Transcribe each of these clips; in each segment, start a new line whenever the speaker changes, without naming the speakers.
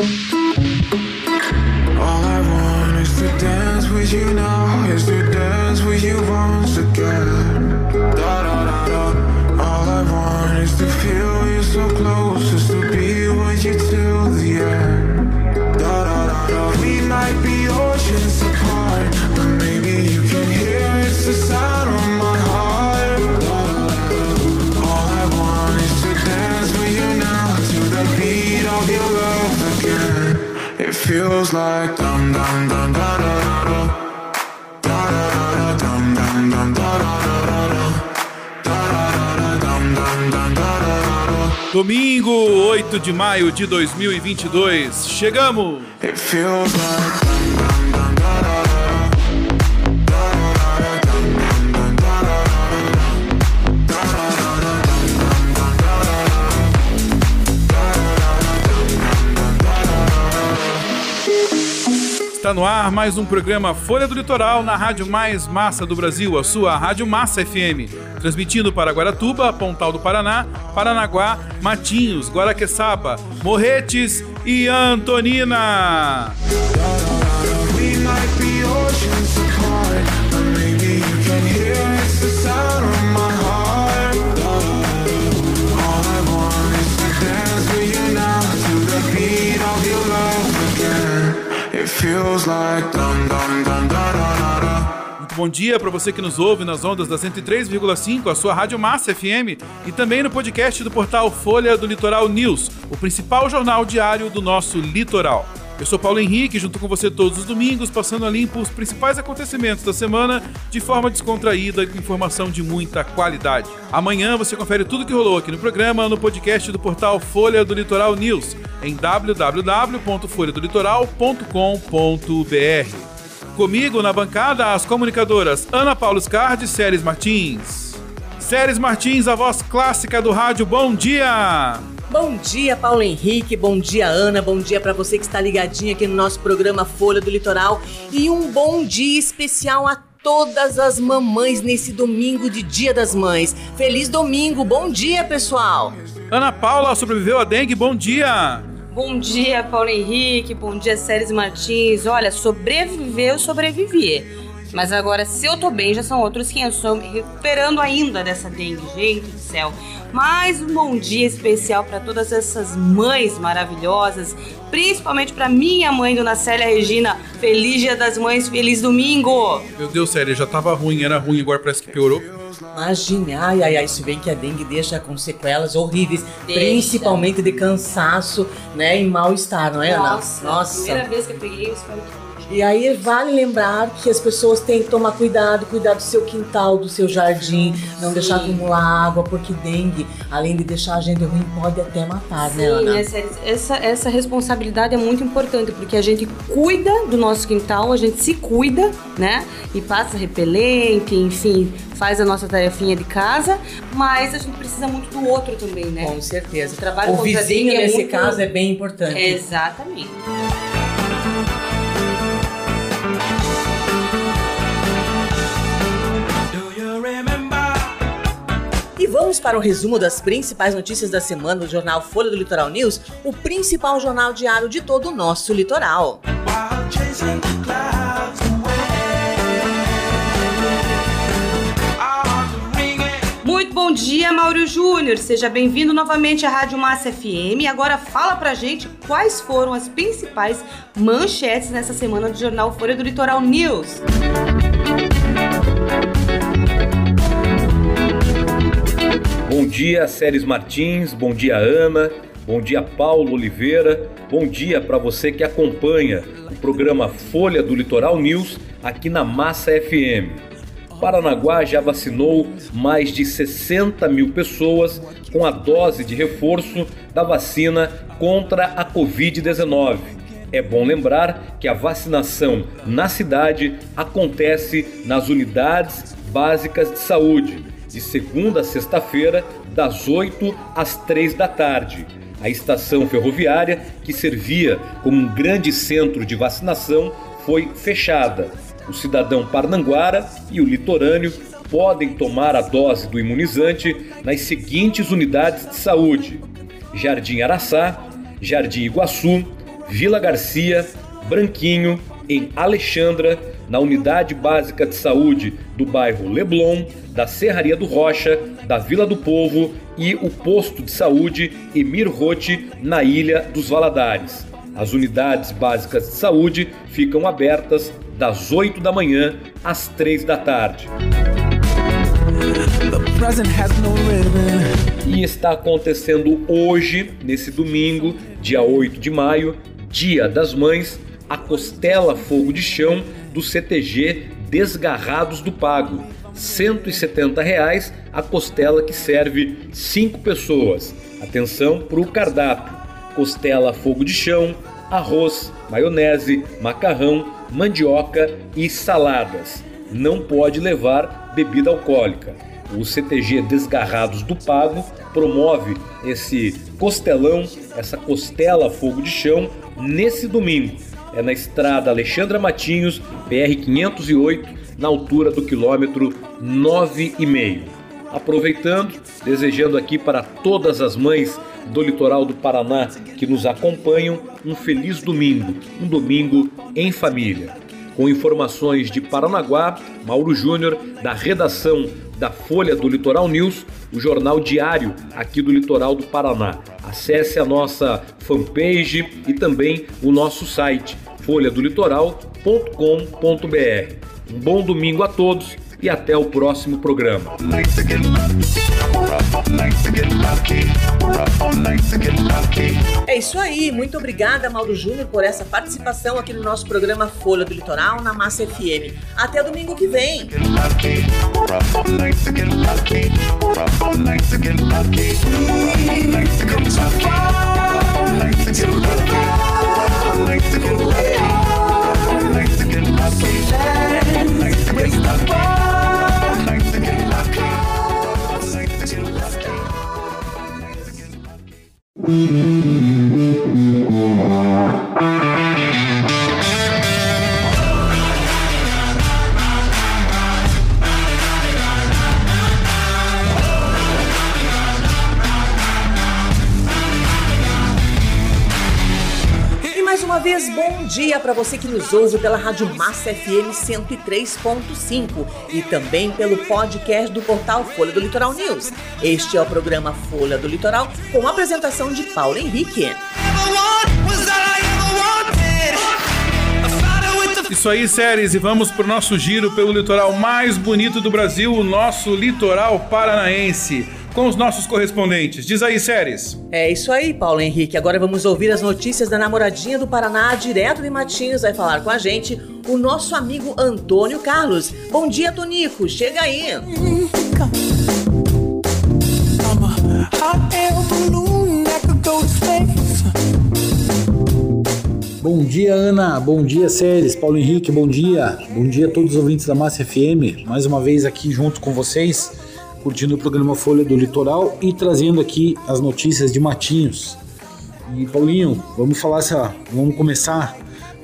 All I want is to dance with you now, is to dance with you once again. All I want is to feel you so close, feels like dum dum dum da da da da. Da da da da dum dum dum da da da da da. Da da da da dum dum dum da da da da.
Domingo, 8 de maio de 2022. Chegamos!
It feels like
Está no ar mais um programa Folha do Litoral na Rádio Mais Massa do Brasil, a sua Rádio Massa FM. Transmitindo para Guaratuba, Pontal do Paraná, Paranaguá, Matinhos, Guaraqueçaba, Morretes e Antonina.
We
Muito bom dia para você que nos ouve nas ondas da 103,5, a sua Rádio Massa FM, e também no podcast do portal Folha do Litoral News, o principal jornal diário do nosso litoral. Eu sou Paulo Henrique, junto com você todos os domingos, passando a limpo os principais acontecimentos da semana de forma descontraída e com informação de muita qualidade. Amanhã você confere tudo que rolou aqui no programa no podcast do portal Folha do Litoral News, em www.folhadolitoral.com.br. Comigo na bancada as comunicadoras Ana Paula Scardi e Séries Martins. Séries Martins, a voz clássica do rádio, bom dia!
Bom dia, Paulo Henrique. Bom dia, Ana. Bom dia para você que está ligadinho aqui no nosso programa Folha do Litoral. E um bom dia especial a todas as mamães nesse domingo de Dia das Mães. Feliz domingo. Bom dia, pessoal.
Ana Paula sobreviveu a dengue, bom dia!
Bom dia, Paulo Henrique. Bom dia, Séries Martins. Olha, sobreviver, eu sobrevivi. Mas agora, se eu tô bem, já são outros que eu estou me recuperando ainda dessa dengue. Gente do céu. Mais um bom dia especial para todas essas mães maravilhosas, principalmente para minha mãe, Dona Célia Regina. Feliz Dia das Mães, feliz domingo!
Meu Deus, sério, já tava ruim, era ruim, agora parece que piorou.
Imagine, ai, ai, ai, se bem que a dengue deixa com sequelas horríveis,
Deixa.
principalmente de cansaço, né, e mal-estar, não é, Ana?
Nossa, primeira vez que eu peguei, eu espero que
E aí vale lembrar que as pessoas têm que tomar cuidado, cuidar do seu quintal, do seu jardim, não
Sim.
deixar acumular água, porque dengue, além de deixar a gente ruim, pode até matar, né,
Sim,
Ana?
né, Séries? essa, essa responsabilidade é muito importante, porque a gente cuida do nosso quintal, a gente se cuida, né? E passa repelente, enfim, faz a nossa tarefinha de casa, mas a gente precisa muito do outro também, né?
Com certeza.
O trabalho
o vizinho,
é
nesse
muito-
caso, é bem importante.
Exatamente.
Vamos para o resumo das principais notícias da semana do jornal Folha do Litoral News, o principal jornal diário de todo o nosso litoral.
Muito bom dia, Mauro Júnior. Seja bem-vindo novamente à Rádio Massa FM. Agora fala pra gente quais foram as principais manchetes nessa semana do jornal Folha do Litoral News.
Bom dia, Séries Martins, bom dia, Ana, bom dia, Paulo Oliveira, bom dia para você que acompanha o programa Folha do Litoral News aqui na Massa FM. Paranaguá já vacinou mais de 60 mil pessoas com a dose de reforço da vacina contra a Covid-19. É bom lembrar que a vacinação na cidade acontece nas unidades básicas de saúde, de segunda a sexta-feira, das 8 às 3 da tarde. A estação ferroviária, que servia como um grande centro de vacinação, foi fechada. O cidadão parnanguara e o litorâneo podem tomar a dose do imunizante nas seguintes unidades de saúde: Jardim Araçá, Jardim Iguaçu, Vila Garcia, Branquinho, em Alexandra, na Unidade Básica de Saúde do bairro Leblon, da Serraria do Rocha, da Vila do Povo e o Posto de Saúde Emir Rote, na Ilha dos Valadares. As unidades básicas de saúde ficam abertas das 8 da manhã às 3 da tarde. E está acontecendo hoje, nesse domingo, dia 8 de maio, Dia das Mães, a Costela Fogo de Chão do CTG Desgarrados do Pago. 170 reais a costela que serve 5 pessoas. Atenção para o cardápio: costela fogo de chão, arroz, maionese, macarrão, mandioca e saladas. Não pode levar bebida alcoólica. O CTG Desgarrados do Pago promove esse costelão, essa costela fogo de chão, nesse domingo. É na estrada Alexandra Matinhos, PR 508, na altura do quilômetro 9,5. Aproveitando, desejando aqui para todas as mães do litoral do Paraná que nos acompanham um feliz domingo, um domingo em família. Com informações de Paranaguá, Mauro Júnior, da redação da Folha do Litoral News, o jornal diário aqui do litoral do Paraná. Acesse a nossa fanpage e também o nosso site folhadolitoral.com.br. Um bom domingo a todos e até o próximo programa.
É isso aí, muito obrigada, Mauro Júnior, por essa participação aqui no nosso programa Folha do Litoral na Massa FM. Até domingo que vem. E mais uma vez, dia para você que nos ouve pela Rádio Massa FM 103.5 e também pelo podcast do portal Folha do Litoral News. Este é o programa Folha do Litoral com a apresentação de Paulo Henrique.
Isso aí, séries, e vamos pro nosso giro pelo litoral mais bonito do Brasil, o nosso litoral paranaense, com os nossos correspondentes. Diz aí, séries.
É isso aí, Paulo Henrique. Agora vamos ouvir as notícias da namoradinha do Paraná, direto de Matinhos. Vai falar com a gente o nosso amigo Antônio Carlos. Bom dia, Tonico. Chega aí.
Bom dia, Ana. Bom dia, Séries. Paulo Henrique, bom dia. Bom dia a todos os ouvintes da Massa FM. Mais uma vez aqui junto com vocês, curtindo o programa Folha do Litoral e trazendo aqui as notícias de Matinhos. E Paulinho, vamos falar essa, vamos começar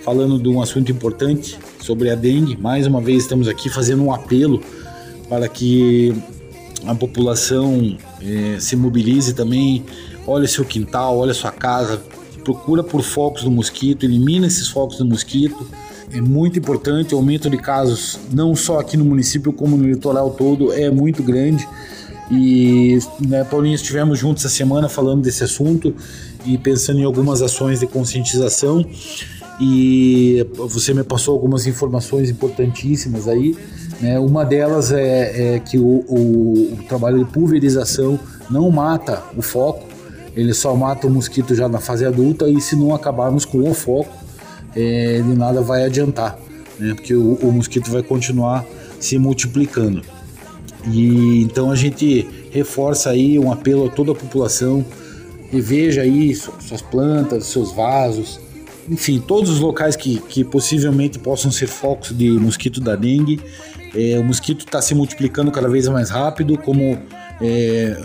falando de um assunto importante sobre a dengue. Mais uma vez estamos aqui fazendo um apelo para que a população eh, se mobilize também, olhe seu quintal, olhe sua casa, procura por focos do mosquito, elimina esses focos do mosquito. É muito importante, o aumento de casos, não só aqui no município, como no litoral todo, é muito grande. E, né, Paulinho, estivemos juntos essa semana falando desse assunto e pensando em algumas ações de conscientização. E você me passou algumas informações importantíssimas aí. Né? Uma delas é, é que o, o, o trabalho de pulverização não mata o foco, ele só mata o mosquito já na fase adulta e se não acabarmos com o foco, é, de nada vai adiantar, né? porque o, o, mosquito vai continuar se multiplicando. E então a gente reforça aí um apelo a toda a população e veja aí suas plantas, seus vasos, enfim, todos os locais que, que possivelmente possam ser focos de mosquito da dengue. É, o mosquito está se multiplicando cada vez mais rápido, como é,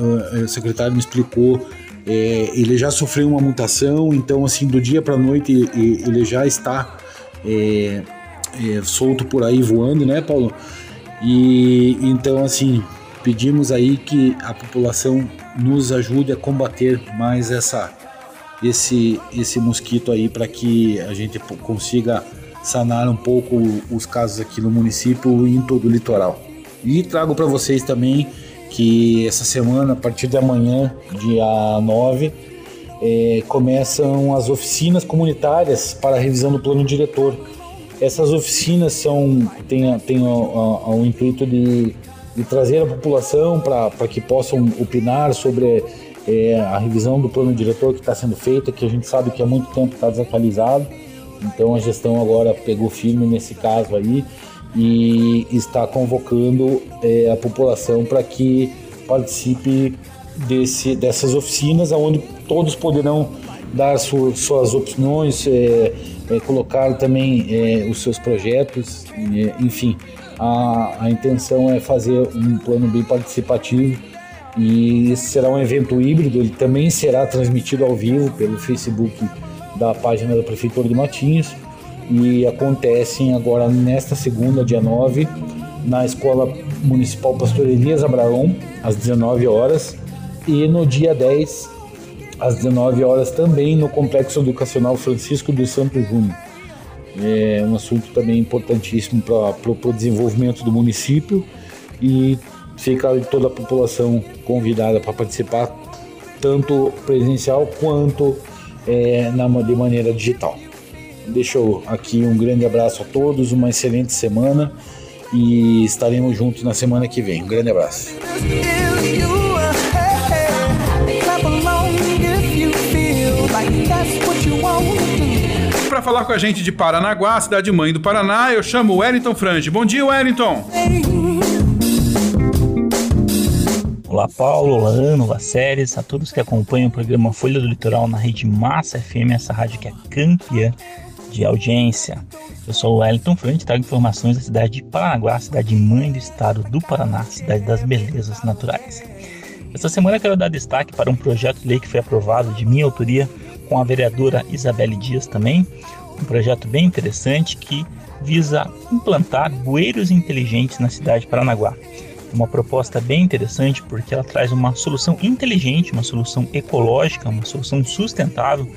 o secretário me explicou, é, ele já sofreu uma mutação, então assim do dia para noite ele já está é, é, solto por aí voando, né, Paulo? E então assim pedimos aí que a população nos ajude a combater mais essa esse, esse mosquito aí para que a gente consiga sanar um pouco os casos aqui no município e em todo o litoral. E trago para vocês também que essa semana, a partir de amanhã, dia 9, é, começam as oficinas comunitárias para a revisão do plano diretor. Essas oficinas são têm, têm o, intuito de, de, trazer a população para que possam opinar sobre é, a revisão do plano diretor que está sendo feita, que a gente sabe que há muito tempo está desatualizado. Então a gestão agora pegou firme nesse caso aí e está convocando é, a população para que participe desse, dessas oficinas, onde todos poderão dar su, suas opiniões, é, é, colocar também é, os seus projetos, enfim. A, a intenção é fazer um plano bem participativo e esse será um evento híbrido, ele também será transmitido ao vivo pelo Facebook da página da Prefeitura de Matinhos e acontecem agora nesta segunda, dia 9, na Escola Municipal Pastor Elias Abraão, às 19 horas, e no dia 10, às 19 horas, também no Complexo Educacional Francisco dos Santos Júnior. É um assunto também importantíssimo para o desenvolvimento do município e fica toda a população convidada para participar, tanto presencial quanto é, na, de maneira digital. Deixo aqui um grande abraço a todos, uma excelente semana e estaremos juntos na semana que vem. Um grande abraço.
Para falar com a gente de Paranaguá, cidade mãe do Paraná, eu chamo o Wellington Frange. Bom dia, Wellington.
Olá, Paulo, olá, Ana, olá, Séries, a todos que acompanham o programa Folha do Litoral na rede Massa FM, essa rádio que é campeã de audiência. Eu sou o Wellington Frente trago informações da cidade de Paranaguá, cidade mãe do estado do Paraná, cidade das belezas naturais. Esta semana quero dar destaque para um projeto de lei que foi aprovado de minha autoria com a vereadora Isabelle Dias também, um projeto bem interessante que visa implantar bueiros inteligentes na cidade de Paranaguá. Uma proposta bem interessante porque ela traz uma solução inteligente, uma solução ecológica, uma solução sustentável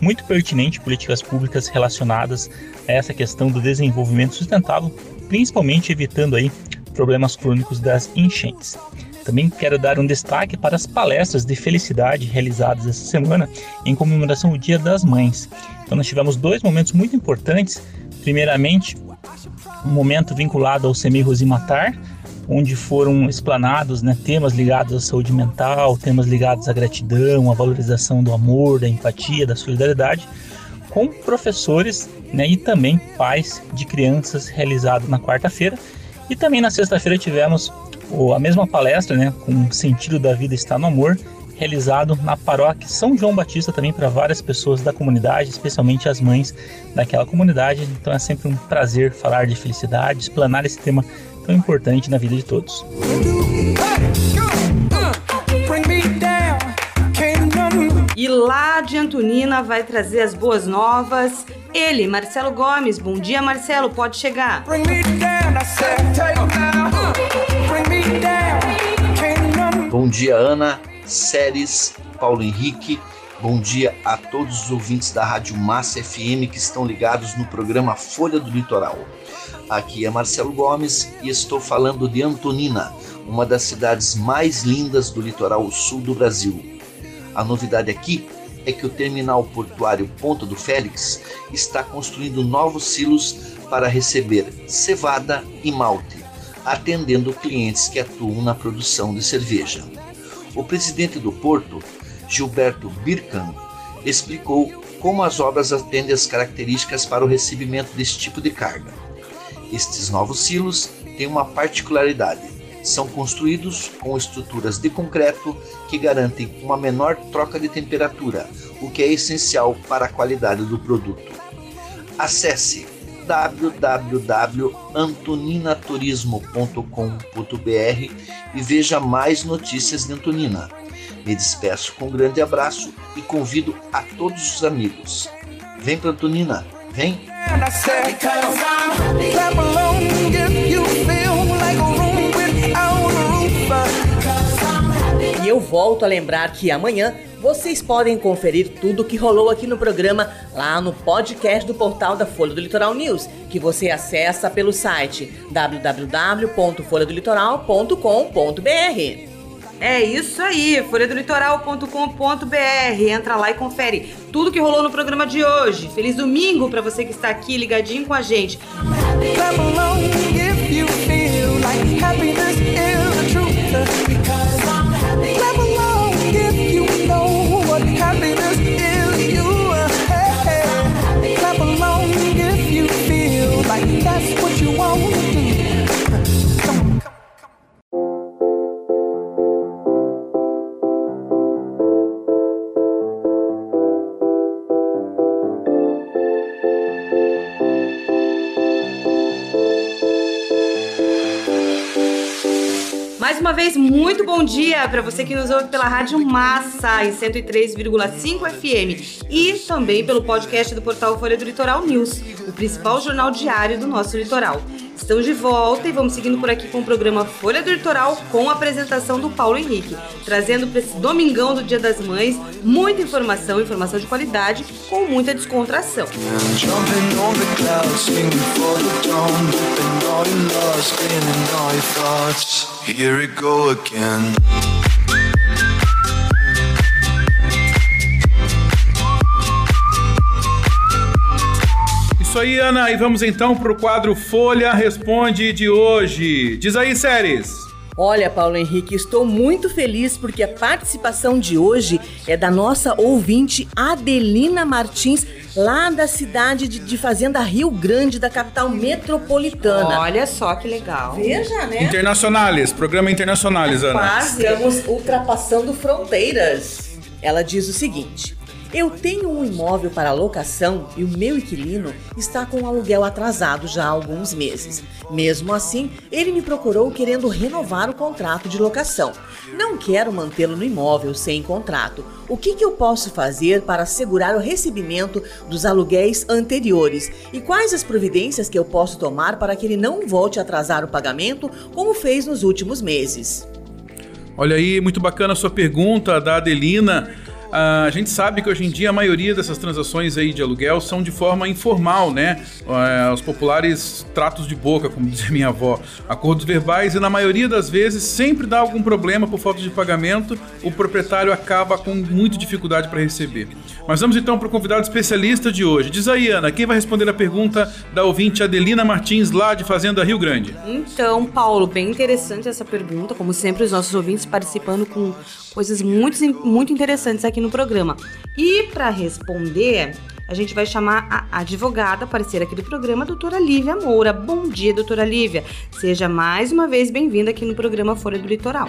muito pertinente políticas públicas relacionadas a essa questão do desenvolvimento sustentável, principalmente evitando aí problemas crônicos das enchentes. Também quero dar um destaque para as palestras de felicidade realizadas essa semana em comemoração ao Dia das Mães. Então nós tivemos dois momentos muito importantes. Primeiramente, um momento vinculado ao Semi Rosimatar, onde foram explanados né, temas ligados à saúde mental, temas ligados à gratidão, à valorização do amor, da empatia, da solidariedade, com professores né, e também pais de crianças, realizado na quarta-feira. E também na sexta-feira tivemos a mesma palestra, né, com sentido da vida está no amor, realizado na paróquia São João Batista também para várias pessoas da comunidade, especialmente as mães daquela comunidade. Então é sempre um prazer falar de felicidade, explanar esse tema tão importante na vida de todos.
E lá de Antonina vai trazer as boas novas. Ele, Marcelo Gomes. Bom dia, Marcelo. Pode chegar.
Bom dia, Ana, Séries, Paulo Henrique. Bom dia a todos os ouvintes da Rádio Massa FM que estão ligados no programa Folha do Litoral. Aqui é Marcelo Gomes e estou falando de Antonina, uma das cidades mais lindas do litoral sul do Brasil. A novidade aqui é que o terminal portuário Ponta do Félix está construindo novos silos para receber cevada e malte, atendendo clientes que atuam na produção de cerveja. O presidente do porto, Gilberto Birkan, explicou como as obras atendem as características para o recebimento desse tipo de carga. Estes novos silos têm uma particularidade: são construídos com estruturas de concreto que garantem uma menor troca de temperatura, o que é essencial para a qualidade do produto. Acesse www.antoninaturismo.com.br e veja mais notícias de Antonina. Me despeço com um grande abraço e convido a todos os amigos. Vem para Antonina, vem!
E eu volto a lembrar que amanhã Vocês podem conferir tudo o que rolou aqui no programa lá no podcast do portal da Folha do Litoral News, que você acessa pelo site www.folhadolitoral.com.br.
É isso aí, folhadolitoral.com.br. Entra lá e confere tudo que rolou no programa de hoje. Feliz domingo para você que está aqui ligadinho com a gente.
Clap along if you feel like happiness is the truth.
Muito bom dia para você que nos ouve pela Rádio Massa em 103,5 FM e também pelo podcast do portal Folha do Litoral News, o principal jornal diário do nosso litoral. Estamos de volta e vamos seguindo por aqui com o programa Folha do Litoral com a apresentação do Paulo Henrique, trazendo para esse domingão do Dia das Mães muita informação, informação de qualidade com muita descontração.
Jumping Here we go again.
Isso aí, Ana, e vamos então pro quadro Folha Responde de hoje. Diz aí, séries.
Olha, Paulo Henrique, estou muito feliz porque a participação de hoje é da nossa ouvinte Adelina Martins, lá da cidade de, de Fazenda Rio Grande, da capital metropolitana.
Olha só que legal.
Veja, né?
Internacionales, programa Internacionales, Ana.
Quase estamos ultrapassando fronteiras. Ela diz o seguinte: Eu tenho um imóvel para locação e o meu inquilino está com o aluguel atrasado já há alguns meses. Mesmo assim, ele me procurou querendo renovar o contrato de locação. Não quero mantê-lo no imóvel sem contrato. O que, que eu posso fazer para assegurar o recebimento dos aluguéis anteriores? E quais as providências que eu posso tomar para que ele não volte a atrasar o pagamento como fez nos últimos meses?
Olha aí, muito bacana a sua pergunta da Adelina. Ah, a gente sabe que hoje em dia a maioria dessas transações aí de aluguel são de forma informal, né? Ah, os populares tratos de boca, como dizia minha avó, acordos verbais e na maioria das vezes sempre dá algum problema por falta de pagamento, o proprietário acaba com muita dificuldade para receber. Mas vamos então para o convidado especialista de hoje. Diz aí, Ana, quem vai responder a pergunta da ouvinte Adelina Martins, lá de Fazenda Rio Grande?
Então, Paulo, bem interessante essa pergunta. Como sempre, os nossos ouvintes participando com coisas muito, muito interessantes aqui no programa. E para responder, a gente vai chamar a advogada, parceira aqui do programa, doutora Lívia Moura. Bom dia, doutora Lívia. Seja mais uma vez bem-vinda aqui no programa Folha do Litoral.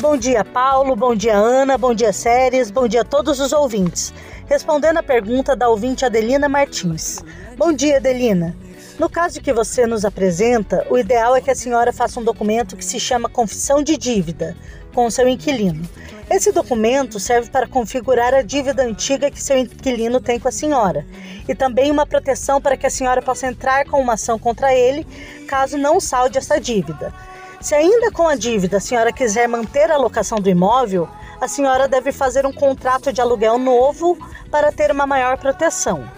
Bom dia, Paulo. Bom dia, Ana. Bom dia, Séries. Bom dia a todos os ouvintes. Respondendo a pergunta da ouvinte Adelina Martins. Bom dia, Adelina. No caso que você nos apresenta, o ideal é que a senhora faça um documento que se chama confissão de dívida com seu inquilino. Esse documento serve para configurar a dívida antiga que seu inquilino tem com a senhora e também uma proteção para que a senhora possa entrar com uma ação contra ele caso não salde essa dívida. Se ainda com a dívida a senhora quiser manter a locação do imóvel, a senhora deve fazer um contrato de aluguel novo para ter uma maior proteção.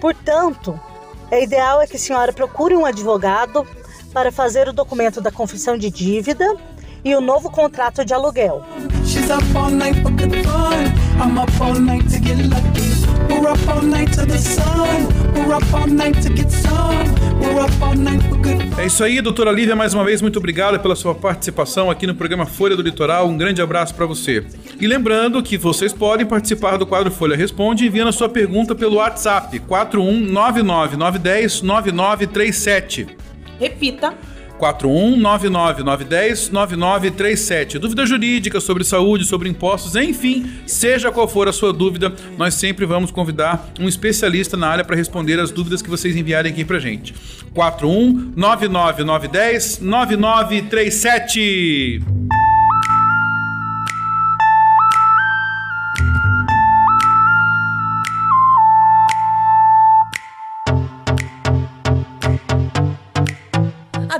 Portanto, é ideal é que a senhora procure um advogado para fazer o documento da confissão de dívida e o novo contrato de aluguel.
She's We're up all night to the sun. We're up all night to get some. We're up all night for good fun.
É isso aí, doutora Lívia, mais uma vez, muito obrigado pela sua participação aqui no programa Folha do Litoral. Um grande abraço para você. E lembrando que vocês podem participar do quadro Folha Responde enviando a sua pergunta pelo WhatsApp 41999109937.
Repita.
41999109937. Dúvida jurídica sobre saúde, sobre impostos, enfim, seja qual for a sua dúvida, nós sempre vamos convidar um especialista na área para responder as dúvidas que vocês enviarem aqui pra gente. 41999109937.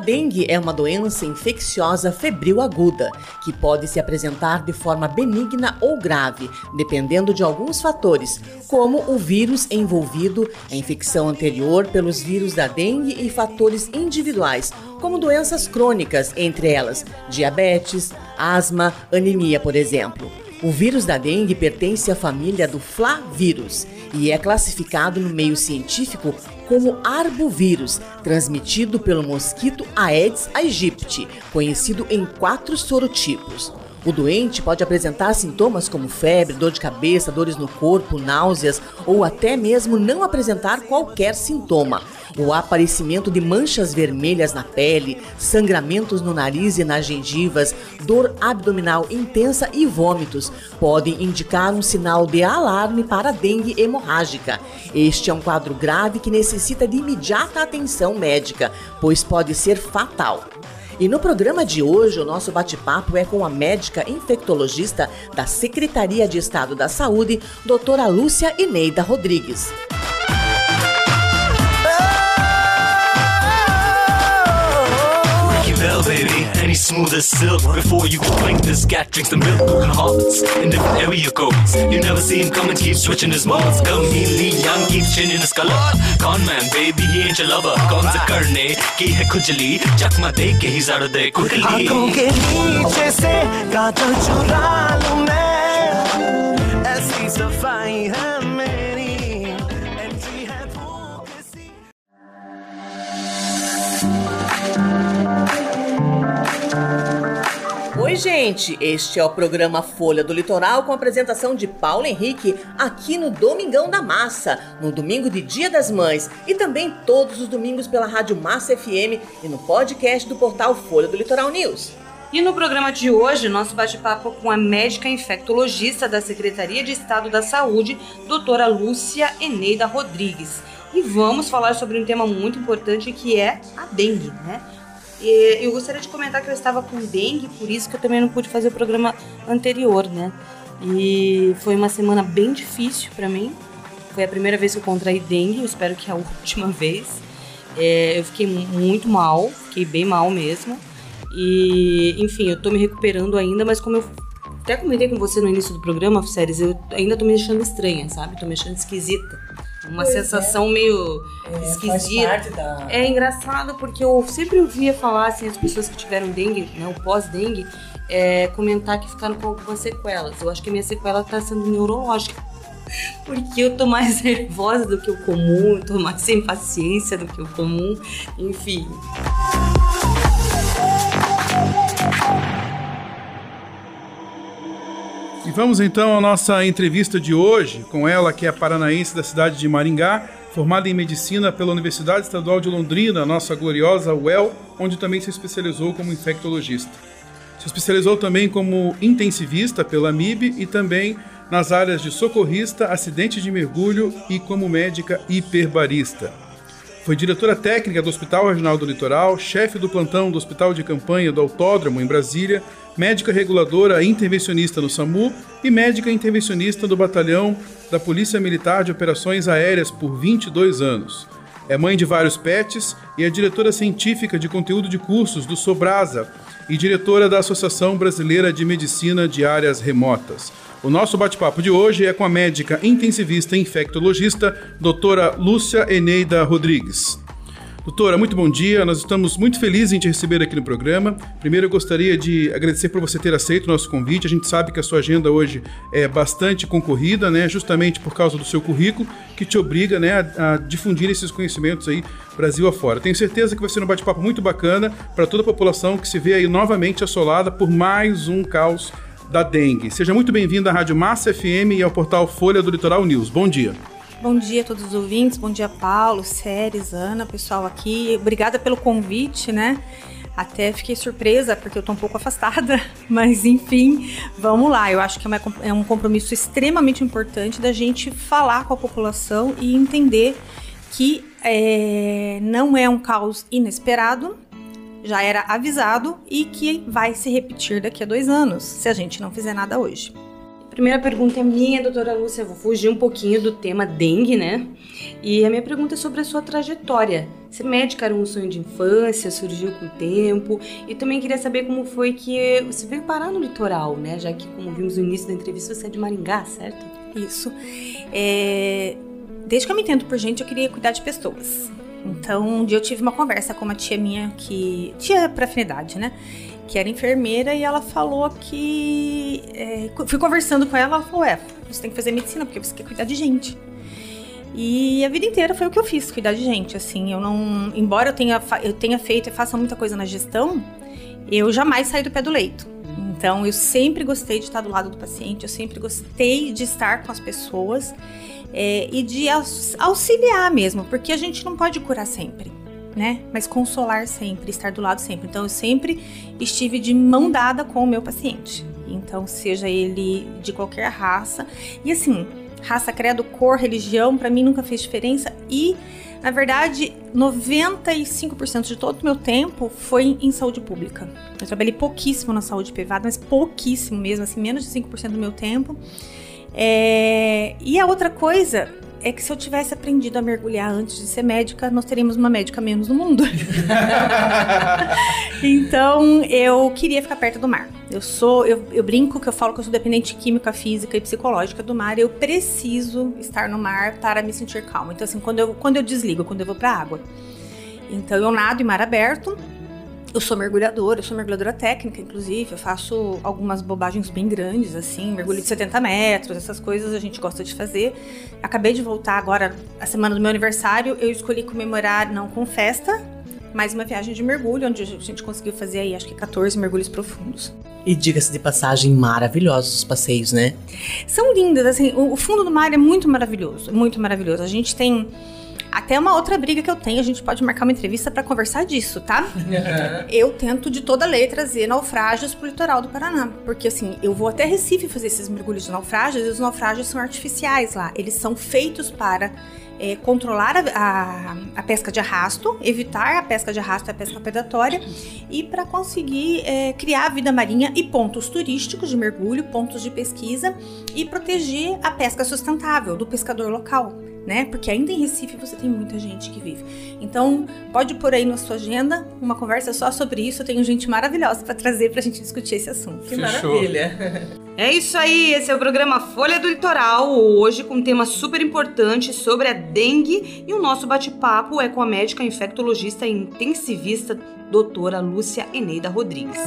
Dengue é uma doença infecciosa febril aguda, que pode se apresentar de forma benigna ou grave, dependendo de alguns fatores, como o vírus envolvido, a infecção anterior pelos vírus da dengue e fatores individuais, como doenças crônicas, entre elas diabetes, asma, anemia, por exemplo. O vírus da dengue pertence à família do flavírus e é classificado no meio científico como arbovírus, transmitido pelo mosquito Aedes aegypti, conhecido em quatro sorotipos. O doente pode apresentar sintomas como febre, dor de cabeça, dores no corpo, náuseas ou até mesmo não apresentar qualquer sintoma. O aparecimento de manchas vermelhas na pele, sangramentos no nariz e nas gengivas, dor abdominal intensa e vômitos podem indicar um sinal de alarme para dengue hemorrágica. Este é um quadro grave que necessita de imediata atenção médica, pois pode ser fatal. E no programa de hoje, o nosso bate-papo é com a médica infectologista da Secretaria de Estado da Saúde, doutora Lúcia Ineida Rodrigues.
Smooth as silk. Before you blink, this cat drinks the milk and hearts in different area codes. You never see him come and keep switching his modes. Come, Chameleon, young, keep changing his color. Con man, baby, he ain't your lover. कौन सा करने की है खुजली चकमा दे के he's out of there quickly.
आँखों के नीचे से काजल चुरा लूँ मैं ऐसी सफ़ाई है
Oi, gente! Este é o programa Folha do Litoral com a apresentação de Paulo Henrique aqui no Domingão da Massa, no domingo de Dia das Mães e também todos os domingos pela Rádio Massa FM e no podcast do portal Folha do Litoral News.
E no programa de hoje, nosso bate-papo com a médica infectologista da Secretaria de Estado da Saúde, doutora Lúcia Eneida Rodrigues. E vamos falar sobre um tema muito importante que é a dengue, né? E eu gostaria de comentar que eu estava com dengue, por isso que eu também não pude fazer o programa anterior, né? E foi uma semana bem difícil para mim. Foi a primeira vez que eu contraí dengue, eu espero que é a última vez. É, eu fiquei muito mal, fiquei bem mal mesmo. E, enfim, eu tô me recuperando ainda, mas como eu até comentei com você no início do programa, Séries, eu ainda tô me achando estranha, sabe? Tô me achando esquisita. Uma
Pois
sensação meio esquisita. É engraçado porque eu sempre ouvia falar assim, as pessoas que tiveram dengue, né, o pós-dengue, é, comentar que ficaram com algumas sequelas. Eu acho que a minha sequela tá sendo neurológica. Porque eu tô mais nervosa do que o comum, eu tô mais sem paciência do que o comum, enfim.
E vamos então à nossa entrevista de hoje com ela, que é paranaense da cidade de Maringá, formada em medicina pela Universidade Estadual de Londrina, nossa gloriosa UEL, onde também se especializou como infectologista. Se especializou também como intensivista pela MIB e também nas áreas de socorrista, acidente de mergulho e como médica hiperbarista. Foi diretora técnica do Hospital Regional do Litoral, chefe do plantão do Hospital de Campanha do Autódromo em Brasília, médica reguladora intervencionista no SAMU e médica intervencionista do Batalhão da Polícia Militar de Operações Aéreas por 22 anos. É mãe de vários pets e é diretora científica de conteúdo de cursos do Sobrasa e diretora da Associação Brasileira de Medicina de Áreas Remotas. O nosso bate-papo de hoje é com a médica intensivista e infectologista, doutora Lúcia Eneida Rodrigues. Doutora, muito bom dia. Nós estamos muito felizes em te receber aqui no programa. Primeiro, eu gostaria de agradecer por você ter aceito o nosso convite. A gente sabe que a sua agenda hoje é bastante concorrida, né? Justamente por causa do seu currículo, que te obriga, né, a, a difundir esses conhecimentos aí Brasil afora. Tenho certeza que vai ser um bate-papo muito bacana para toda a população que se vê aí novamente assolada por mais um caos da dengue. Seja muito bem-vindo à Rádio Massa FM e ao portal Folha do Litoral News. Bom dia.
Bom dia a todos os ouvintes, bom dia Paulo, Séries, Ana, pessoal aqui. Obrigada pelo convite, né? Até fiquei surpresa porque eu tô um pouco afastada, mas enfim, vamos lá. Eu acho que é, é um compromisso extremamente importante da gente falar com a população e entender que é, não é um caos inesperado, já era avisado e que vai se repetir daqui a dois anos, se a gente não fizer nada hoje.
Primeira pergunta é minha, doutora Lúcia. Vou fugir um pouquinho do tema dengue, né? E a minha pergunta é sobre a sua trajetória. Ser médica era um sonho de infância, surgiu com o tempo. E também queria saber como foi que você veio parar no litoral, né? Já que, como vimos no início da entrevista, você é de Maringá, certo?
Isso. É, Desde que eu me entendo por gente, eu queria cuidar de pessoas. Então, um dia eu tive uma conversa com uma tia minha que. tia pra afinidade, né? Que era enfermeira e ela falou que. é, fui conversando com ela, ela falou: é, você tem que fazer medicina porque você quer cuidar de gente. E a vida inteira foi o que eu fiz, cuidar de gente. Assim, eu não. Embora eu tenha, eu tenha feito e faça muita coisa na gestão, eu jamais saí do pé do leito. Então, eu sempre gostei de estar do lado do paciente, eu sempre gostei de estar com as pessoas é, e de aux- auxiliar mesmo, porque a gente não pode curar sempre, né? Mas consolar sempre, estar do lado sempre. Então, eu sempre estive de mão dada com o meu paciente. Então, seja ele de qualquer raça. E assim, raça, credo, cor, religião, pra mim nunca fez diferença. E, na verdade, 95% de todo o meu tempo foi em saúde pública. Eu trabalhei pouquíssimo na saúde privada, mas pouquíssimo mesmo, assim, menos de 5% do meu tempo. É, E a outra coisa é que se eu tivesse aprendido a mergulhar antes de ser médica, nós teríamos uma médica menos no mundo. então eu queria ficar perto do mar. Eu sou, eu, eu brinco que eu falo que eu sou dependente química, física e psicológica do mar. Eu preciso estar no mar para me sentir calma. Então assim, quando eu, quando eu desligo, quando eu vou para água. Então eu nado em mar aberto. Eu sou mergulhadora, eu sou mergulhadora técnica, inclusive. Eu faço algumas bobagens bem grandes, assim, mergulho de 70 metros, essas coisas a gente gosta de fazer. Acabei de voltar agora, a semana do meu aniversário, eu escolhi comemorar, não com festa, mas uma viagem de mergulho, onde a gente conseguiu fazer aí, acho que 14 mergulhos profundos.
E diga-se de passagem, maravilhosos os passeios, né?
São lindas, assim, o o fundo do mar é muito maravilhoso, muito maravilhoso. A gente tem até uma outra briga que eu tenho, a gente pode marcar uma entrevista para conversar disso, tá? Eu tento de toda lei trazer naufrágios pro litoral do Paraná, porque assim, eu vou até Recife fazer esses mergulhos de naufrágios e os naufrágios são artificiais lá. Eles são feitos para é, controlar a, a- a pesca de arrasto, evitar a pesca de arrasto e a pesca predatória e para conseguir é, criar vida marinha e pontos turísticos de mergulho, pontos de pesquisa e proteger a pesca sustentável do pescador local. Né? Porque ainda em Recife você tem muita gente que vive. Então, pode pôr aí na sua agenda uma conversa só sobre isso. Eu tenho gente maravilhosa para trazer pra gente discutir esse assunto.
Que maravilha.
É isso aí, esse é o programa Folha do Litoral, hoje com um tema super importante sobre a dengue e o nosso bate-papo é com a médica infectologista e intensivista doutora Lúcia Eneida Rodrigues.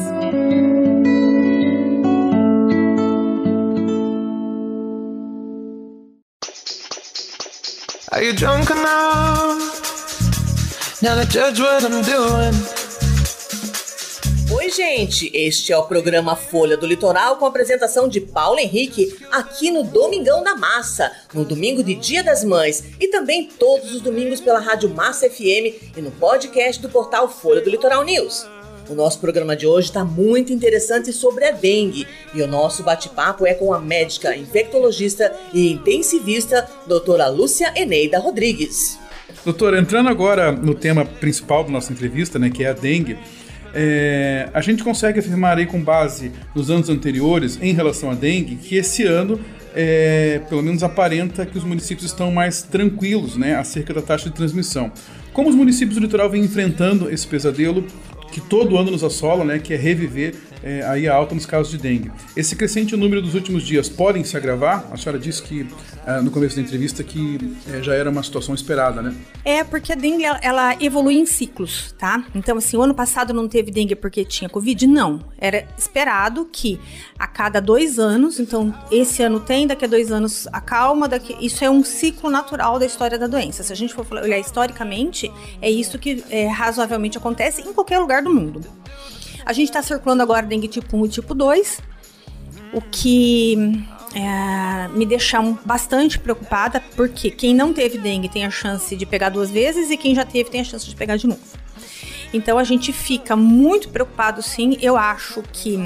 Are you drunk enough now to judge what I'm doing?
Oi, gente! Este é o programa Folha do Litoral com a apresentação de Paulo Henrique aqui no Domingão da Massa, no domingo de Dia das Mães e também todos os domingos pela Rádio Massa FM e no podcast do portal Folha do Litoral News. O nosso programa de hoje está muito interessante sobre a dengue e o nosso bate-papo é com a médica infectologista e intensivista doutora Lúcia Eneida Rodrigues.
Doutor, entrando agora no tema principal da nossa entrevista, né, que é a dengue, é, a gente consegue afirmar aí com base nos anos anteriores em relação à dengue que esse ano, é, pelo menos aparenta que os municípios estão mais tranquilos, né, acerca da taxa de transmissão. Como os municípios do litoral vêm enfrentando esse pesadelo que todo ano nos assola, né, que é reviver é, aí a alta nos casos de dengue. Esse crescente número dos últimos dias podem se agravar? A senhora disse que ah, no começo da entrevista que é, já era uma situação esperada, né?
É, porque a dengue ela, ela evolui em ciclos, tá? Então, assim, o ano passado não teve dengue porque tinha Covid? Não. Era esperado que a cada dois anos, então esse ano tem, daqui a dois anos acalma, daqui, isso é um ciclo natural da história da doença. Se a gente for olhar historicamente, é isso que é, razoavelmente acontece em qualquer lugar do mundo. A gente está circulando agora dengue tipo 1 e tipo 2, o que é, me deixa bastante preocupada, porque quem não teve dengue tem a chance de pegar duas vezes e quem já teve tem a chance de pegar de novo. Então a gente fica muito preocupado, sim. Eu acho que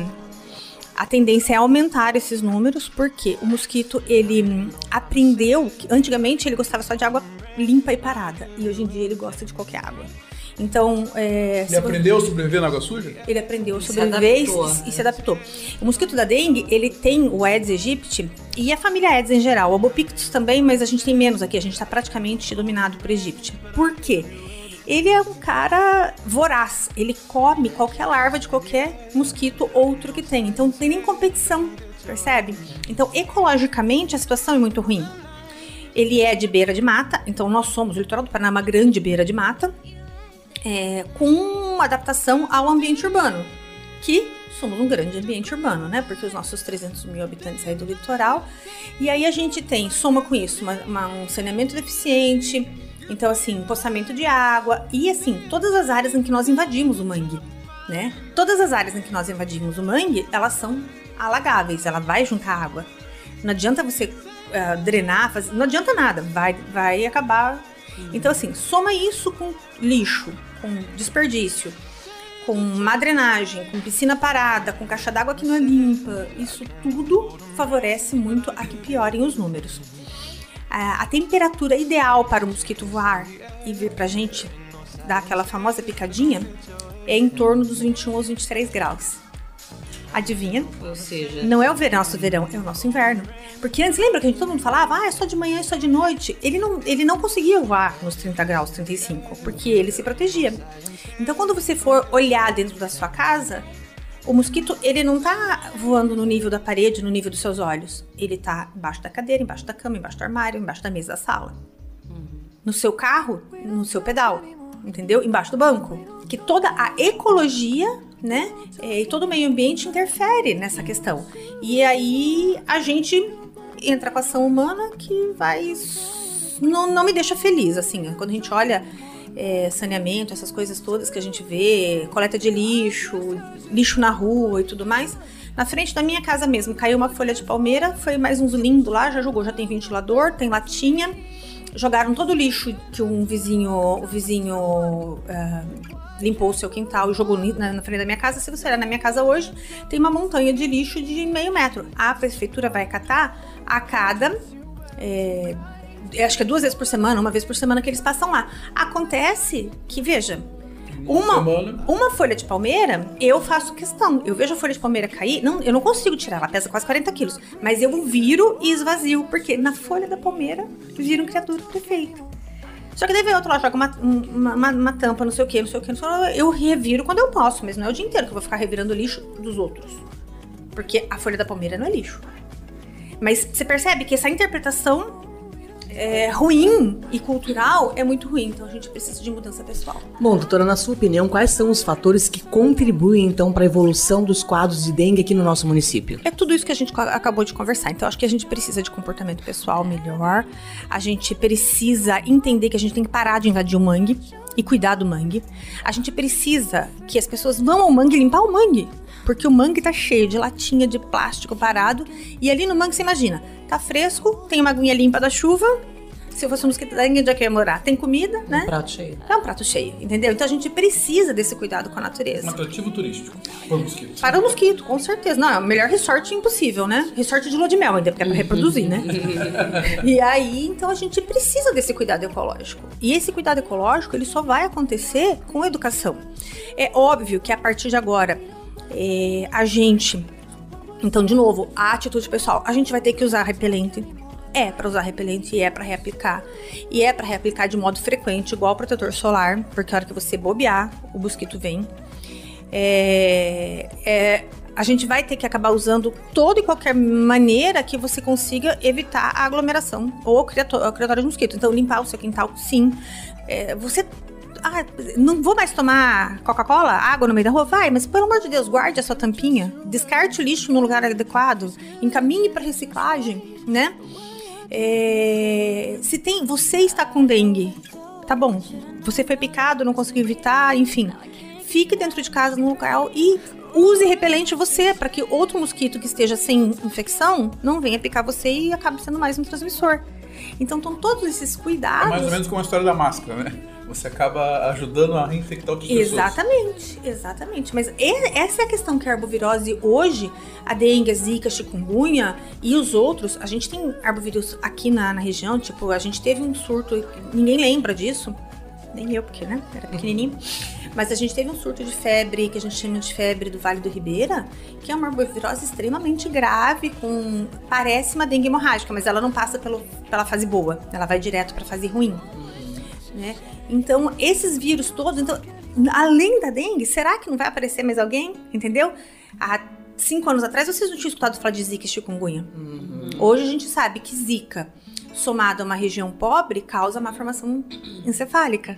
a tendência é aumentar esses números, porque o mosquito ele aprendeu que antigamente ele gostava só de água limpa e parada, e hoje em dia ele gosta de qualquer água. Então, é,
Ele
se você-
aprendeu a sobreviver na água suja?
ele aprendeu a
se
sobreviver e,
adaptou.
e se adaptou. O mosquito da dengue, ele tem o Aedes aegypti e a família Aedes em geral. O Albopictus também, mas a gente tem menos aqui. A gente está praticamente dominado por Aegypti. Por quê? Ele é um cara voraz. Ele come qualquer larva de qualquer mosquito outro que tem. Então não tem nem competição, percebe? Então, ecologicamente, a situação é muito ruim. Ele é de beira de mata, então nós somos, o litoral do Paraná é uma grande beira de mata, é, com adaptação ao ambiente urbano, que somos um grande ambiente urbano, né? Porque os nossos 300 mil habitantes aí do litoral. E aí a gente tem, soma com isso, uma- uma- um saneamento deficiente, então assim, empoçamento de água e assim, todas as áreas em que nós invadimos o mangue, né? Todas as áreas em que nós invadimos o mangue, elas são alagáveis, ela vai juntar água. Não adianta você ah, drenar, fazer, não adianta nada, vai, vai acabar. Então, assim, soma isso com lixo, com desperdício, com má drenagem, com piscina parada, com caixa d'água que não é limpa. Isso tudo favorece muito a que piorem os números. A, a temperatura ideal para o mosquito voar e vir pra gente dar aquela famosa picadinha é em torno dos 21 aos 23 graus. Adivinha?
Ou seja,
Não é o ver- nosso verão, é o nosso inverno. Porque antes, lembra que a gente, todo mundo falava, ah, é só de manhã, é só de noite. Ele não, ele não conseguia voar nos 30 graus, 35, porque ele se protegia. Então, quando você for olhar dentro da sua casa, o mosquito, ele não tá voando no nível da parede, no nível dos seus olhos. Ele tá embaixo da cadeira, embaixo da cama, embaixo do armário, embaixo da mesa da sala. No seu carro, no seu pedal, entendeu? Embaixo do banco. Que toda a ecologia, né, é, e todo o meio ambiente interfere nessa questão. E aí a gente entra com a ação humana que vai. Não, não me deixa feliz, assim. Quando a gente olha é, saneamento, essas coisas todas que a gente vê, coleta de lixo, lixo na rua e tudo mais. Na frente da minha casa mesmo, caiu uma folha de palmeira, foi mais uns lindo lá, já jogou, já tem ventilador, tem latinha. Jogaram todo o lixo que um vizinho, o vizinho ah, limpou o seu quintal e jogou na, na frente da minha casa. Se você olhar na minha casa hoje, tem uma montanha de lixo de meio metro. A prefeitura vai catar a cada é, acho que é duas vezes por semana, uma vez por semana que eles passam lá. Acontece que, veja, uma,
semana.
uma folha de palmeira, eu faço questão. Eu vejo a folha de palmeira cair, não, eu não consigo tirar, ela pesa quase 40 quilos. Mas eu viro e esvazio, porque na folha da palmeira vira um criatura do prefeito. Só que daí vem outro lá, joga uma, uma, uma- uma tampa, não sei o que, não sei o que, não sei o que. Eu reviro quando eu posso, mas não é o dia inteiro que eu vou ficar revirando o lixo dos outros. Porque a folha da palmeira não é lixo. Mas você percebe que essa interpretação é, ruim e cultural é muito ruim. Então a gente precisa de mudança pessoal.
Bom, doutora, na sua opinião, quais são os fatores que contribuem então para a evolução dos quadros de dengue aqui no nosso município?
É tudo isso que a gente acabou de conversar. Então, acho que a gente precisa de comportamento pessoal melhor. A gente precisa entender que a gente tem que parar de invadir o mangue e cuidar do mangue. A gente precisa que as pessoas vão ao mangue limpar o mangue. Porque o mangue tá cheio de latinha de plástico parado. E ali no mangue, você imagina, tá fresco, tem uma aguinha limpa da chuva. Se eu fosse um mosquito onde é que eu ia morar? Tem comida, né?
Prato cheio.
É um prato cheio, entendeu? Então a gente precisa desse cuidado com a natureza.
Um atrativo turístico. Por mosquito.
Para o mosquito, com certeza. Não, é o melhor resort impossível, né? Resort de lua de mel ainda, porque é pra reproduzir, né? e aí, então a gente precisa desse cuidado ecológico. E esse cuidado ecológico, ele só vai acontecer com educação. É óbvio que a partir de agora, é, a gente... Então, de novo, a atitude pessoal. A gente vai ter que usar repelente. É para usar repelente e é para reaplicar. E é para reaplicar de modo frequente, igual protetor solar, porque a hora que você bobear, o mosquito vem. É, é, a gente vai ter que acabar usando toda e qualquer maneira que você consiga evitar a aglomeração ou o criatório de mosquito. Então, limpar o seu quintal, sim. É, você. Ah, não vou mais tomar Coca-Cola, água no meio da rua? Vai, mas pelo amor de Deus, guarde a sua tampinha, descarte o lixo no lugar adequado, encaminhe para reciclagem, né? É, se tem, você está com dengue, tá bom? Você foi picado, não conseguiu evitar, enfim. Fique dentro de casa no local e use repelente você, para que outro mosquito que esteja sem infecção não venha picar você e acabe sendo mais um transmissor. Então, estão todos esses
É
cuidados.
mais ou menos como a história da máscara, né? Você acaba ajudando a reinfectar outras pessoas.
Exatamente, exatamente. Mas essa é a questão que a arbovirose hoje, a dengue, a zika, a chikungunya e os outros, a gente tem arbovírus aqui na, na região, tipo, a gente teve um surto, ninguém lembra disso. nem eu, porque, né, era pequenininho. Mas a gente teve um surto de febre, que a gente chama de febre do Vale do Ribeira, que é uma arbovirose extremamente grave, com parece uma dengue hemorrágica, mas ela não passa pelo, pela fase boa, ela vai direto para fase ruim. Né? Então, esses vírus todos, então, além da dengue, será que não vai aparecer mais alguém? Entendeu? Há cinco anos atrás, vocês não tinham escutado falar de zika e chikungunya. Hoje a gente sabe que zika, somado a uma região pobre, causa uma formação encefálica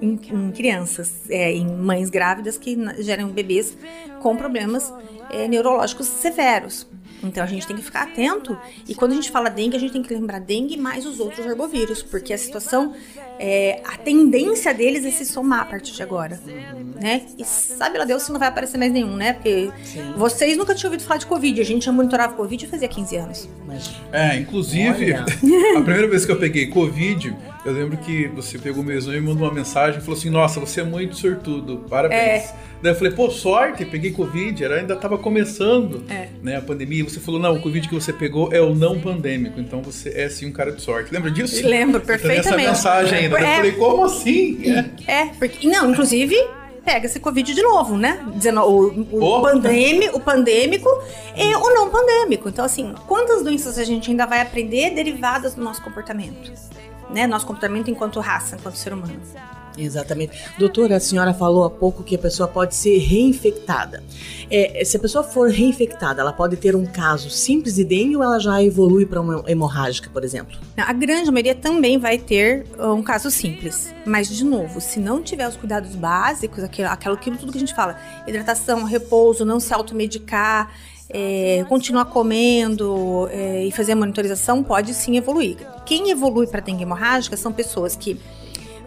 em, em crianças, é, em mães grávidas que geram bebês com problemas é, neurológicos severos. Então a gente tem que ficar atento. E quando a gente fala dengue, a gente tem que lembrar dengue mais os outros herbovírus, porque a situação, é, a tendência deles é se somar a partir de agora, né? E sabe lá Deus se não vai aparecer mais nenhum, né? Porque vocês nunca tinham ouvido falar de Covid. A gente já monitorava Covid fazia 15 anos.
É, inclusive,
Olha.
a primeira vez que eu peguei Covid, eu lembro que você pegou meu exame e mandou uma mensagem e falou assim: Nossa, você é muito sortudo, parabéns. Daí eu falei: Pô, sorte, peguei Covid, era, ainda tava começando
É.
né, a pandemia. E você falou: Não, o Covid que você pegou é o não pandêmico, então você é sim um cara de sorte. Lembra disso?
Lembro
tenho
perfeitamente.
Essa mensagem ainda.
É.
Eu falei: Como assim? É.
É, porque. Não, inclusive, pega esse Covid de novo, né? Dizendo o, o,
Oh.
pandêmi- o pandêmico e o não pandêmico. Então, assim, quantas doenças a gente ainda vai aprender derivadas do nosso comportamento? Né? Nosso comportamento enquanto raça, enquanto ser humano.
Exatamente. Doutora, a senhora falou há pouco que a pessoa pode ser reinfectada. É, se a pessoa for reinfectada, ela pode ter um caso simples de dengue ou ela já evolui para uma hemorrágica, por exemplo?
A grande maioria também vai ter uh, um caso simples. Mas, de novo, se não tiver os cuidados básicos, aquilo, aquilo tudo que a gente fala, hidratação, repouso, não se automedicar, é, continuar comendo é, e fazer a monitorização, pode sim evoluir. Quem evolui para dengue hemorrágica são pessoas que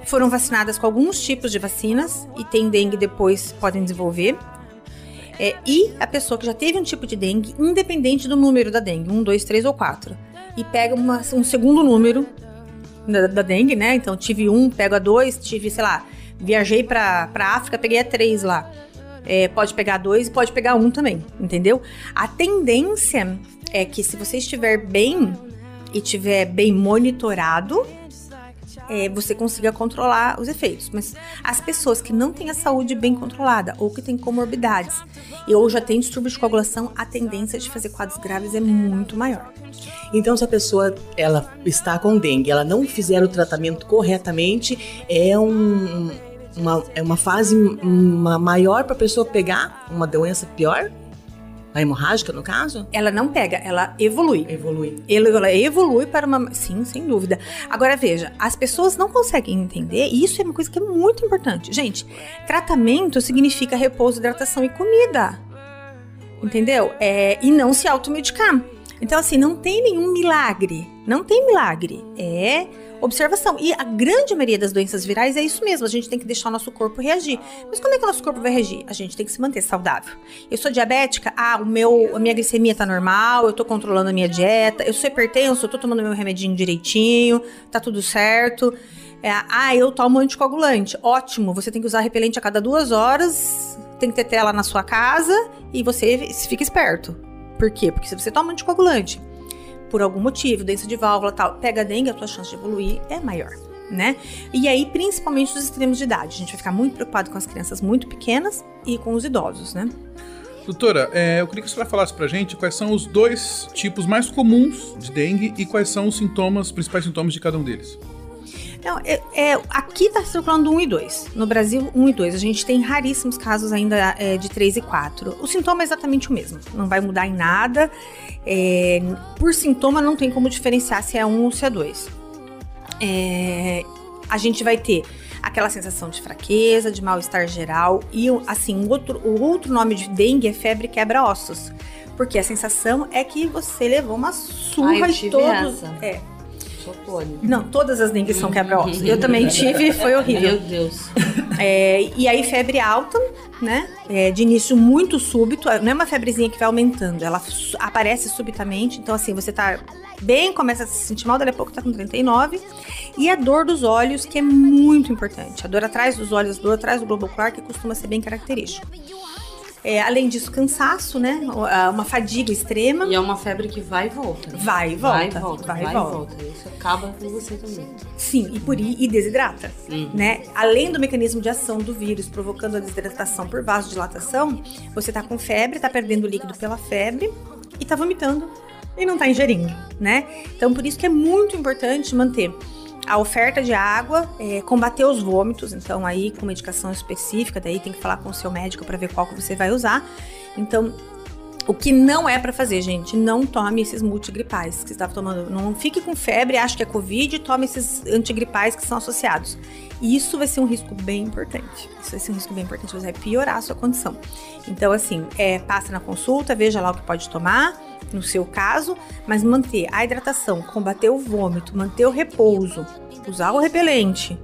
foram vacinadas com alguns tipos de vacinas e tem dengue depois podem desenvolver. É, e a pessoa que já teve um tipo de dengue, independente do número da dengue, um, dois, três ou quatro, e pega uma- um segundo número da, da dengue, né? Então tive um, pego a dois, tive, sei lá, viajei pra África, peguei a três lá. É, pode pegar dois e pode pegar um também, entendeu? A tendência é que se você estiver bem e tiver bem monitorado, é, você consiga controlar os efeitos. Mas as pessoas que não têm a saúde bem controlada ou que têm comorbidades e ou já têm distúrbio de coagulação, a tendência de fazer quadros graves é muito maior.
Então, se a pessoa ela está com dengue, ela não fizer o tratamento corretamente, é um, uma, é uma fase uma maior para a pessoa pegar uma doença pior? A hemorrágica, no caso?
Ela não pega, ela evolui.
Evolui.
Ela evolui para uma. Sim, sem dúvida. Agora veja, as pessoas não conseguem entender, e isso é uma coisa que é muito importante. Gente, tratamento significa repouso, hidratação e comida. Entendeu? É, e não se automedicar. Então, assim, não tem nenhum milagre. Não tem milagre. É observação. E a grande maioria das doenças virais é isso mesmo. A gente tem que deixar o nosso corpo reagir. Mas como é que o nosso corpo vai reagir? A gente tem que se manter saudável. Eu sou diabética, ah, o meu, a minha glicemia tá normal, eu tô controlando a minha dieta. Eu sou hipertenso, eu tô tomando meu remedinho direitinho, tá tudo certo. É, ah, eu tomo anticoagulante. Ótimo, você tem que usar repelente a cada duas horas, tem que ter tela na sua casa e você fica esperto. Por quê? Porque se você toma anticoagulante por algum motivo, doença de válvula tal, pega dengue, a tua chance de evoluir é maior, né? E aí, principalmente os extremos de idade. A gente vai ficar muito preocupado com as crianças muito pequenas e com os idosos, né?
Doutora, é, eu queria que a senhora falasse pra gente quais são os dois tipos mais comuns de dengue e quais são os sintomas, os principais sintomas de cada um deles.
Então, é, é, aqui tá circulando 1 e 2. No Brasil, 1 e 2. A gente tem raríssimos casos ainda é, de 3 e 4. O sintoma é exatamente o mesmo. Não vai mudar em nada. É, por sintoma, não tem como diferenciar se é 1 ou se é 2. É, a gente vai ter aquela sensação de fraqueza, de mal-estar geral. E, assim, o outro, o outro nome de dengue é febre quebra-ossos. Porque a sensação é que você levou uma surra
Ai, eu
e
tive
todos.
essa.
É,
Sou Tony.
não, todas as dengues são quebra-ossos. Eu também tive, foi horrível.
Meu Deus.
É, e aí, febre alta, né? É, de início muito súbito. Não é uma febrezinha que vai aumentando, ela aparece subitamente. Então, assim, você tá bem, começa a se sentir mal, daqui a pouco tá com 39. E a dor dos olhos, que é muito importante. A dor atrás dos olhos, a dor atrás do globo ocular, que costuma ser bem característico. É, além disso, cansaço, né? Uma fadiga extrema.
E é uma febre que vai e volta. né?
Vai e volta.
Vai e volta.
vai
Vai e
volta.
volta. Isso acaba com você também.
Sim, e por e desidrata,
Uhum.
né? Além do mecanismo de ação do vírus provocando a desidratação por vasodilatação, você tá com febre, tá perdendo líquido pela febre e tá vomitando e não tá ingerindo, né? Então por isso que é muito importante manter a oferta de água, é, combater os vômitos, então aí com medicação específica, daí tem que falar com o seu médico para ver qual que você vai usar. Então, o que não é pra fazer, gente, não tome esses multigripais que você estava tomando. Não fique com febre, ache que é Covid e tome esses antigripais que são associados. E isso vai ser um risco bem importante. Isso vai ser um risco bem importante, você vai piorar a sua condição. Então, assim, é, passa na consulta, veja lá o que pode tomar, no seu caso, mas manter a hidratação, combater o vômito, manter o repouso, usar o repelente,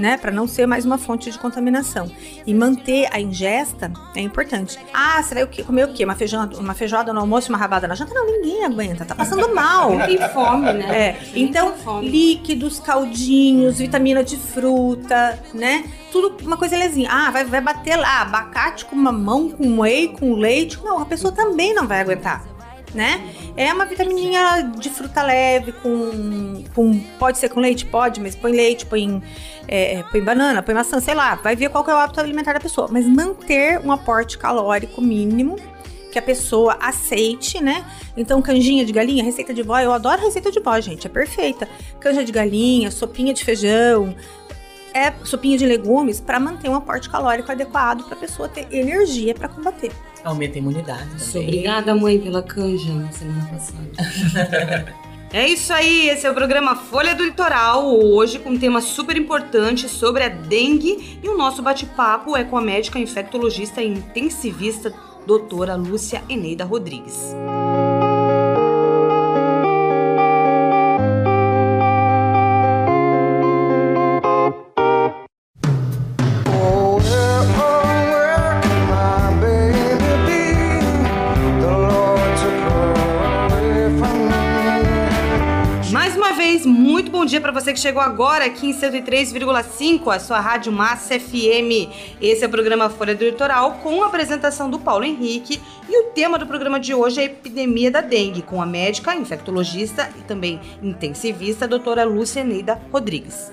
né, para não ser mais uma fonte de contaminação e manter a ingesta é importante. Ah, o quê? comer o quê? Uma feijoada, uma feijoada no almoço, e uma rabada na janta? Não, ninguém aguenta, tá passando mal.
Tem fome, né?
É, então líquidos, caldinhos, vitamina de fruta, né? Tudo uma coisa lezinha. Ah, vai, vai bater lá, abacate com mamão, com whey, com leite. Não, a pessoa também não vai aguentar. Né? É uma vitamininha de fruta leve, com, com. Pode ser com leite? Pode, mas põe leite, põe, é, põe banana, põe maçã, sei lá. Vai ver qual que é o hábito alimentar da pessoa. Mas manter um aporte calórico mínimo que a pessoa aceite, né? Então, canjinha de galinha, receita de vó, eu adoro receita de vó, gente, é perfeita. Canja de galinha, sopinha de feijão, é sopinha de legumes para manter um aporte calórico adequado para a pessoa ter energia para combater.
Aumenta a imunidade também.
Obrigada, mãe, pela canja na semana passada. É isso aí, esse é o programa Folha do Litoral, hoje com um tema super importante sobre a dengue e o nosso bate-papo é com a médica infectologista e intensivista doutora Lúcia Eneida Rodrigues. Chegou agora aqui em 103,5, a sua Rádio Massa FM. Esse é o programa Folha do Litoral com a apresentação do Paulo Henrique e o tema do programa de hoje é a epidemia da dengue, com a médica, infectologista e também intensivista, a doutora Lúcia Neida Rodrigues.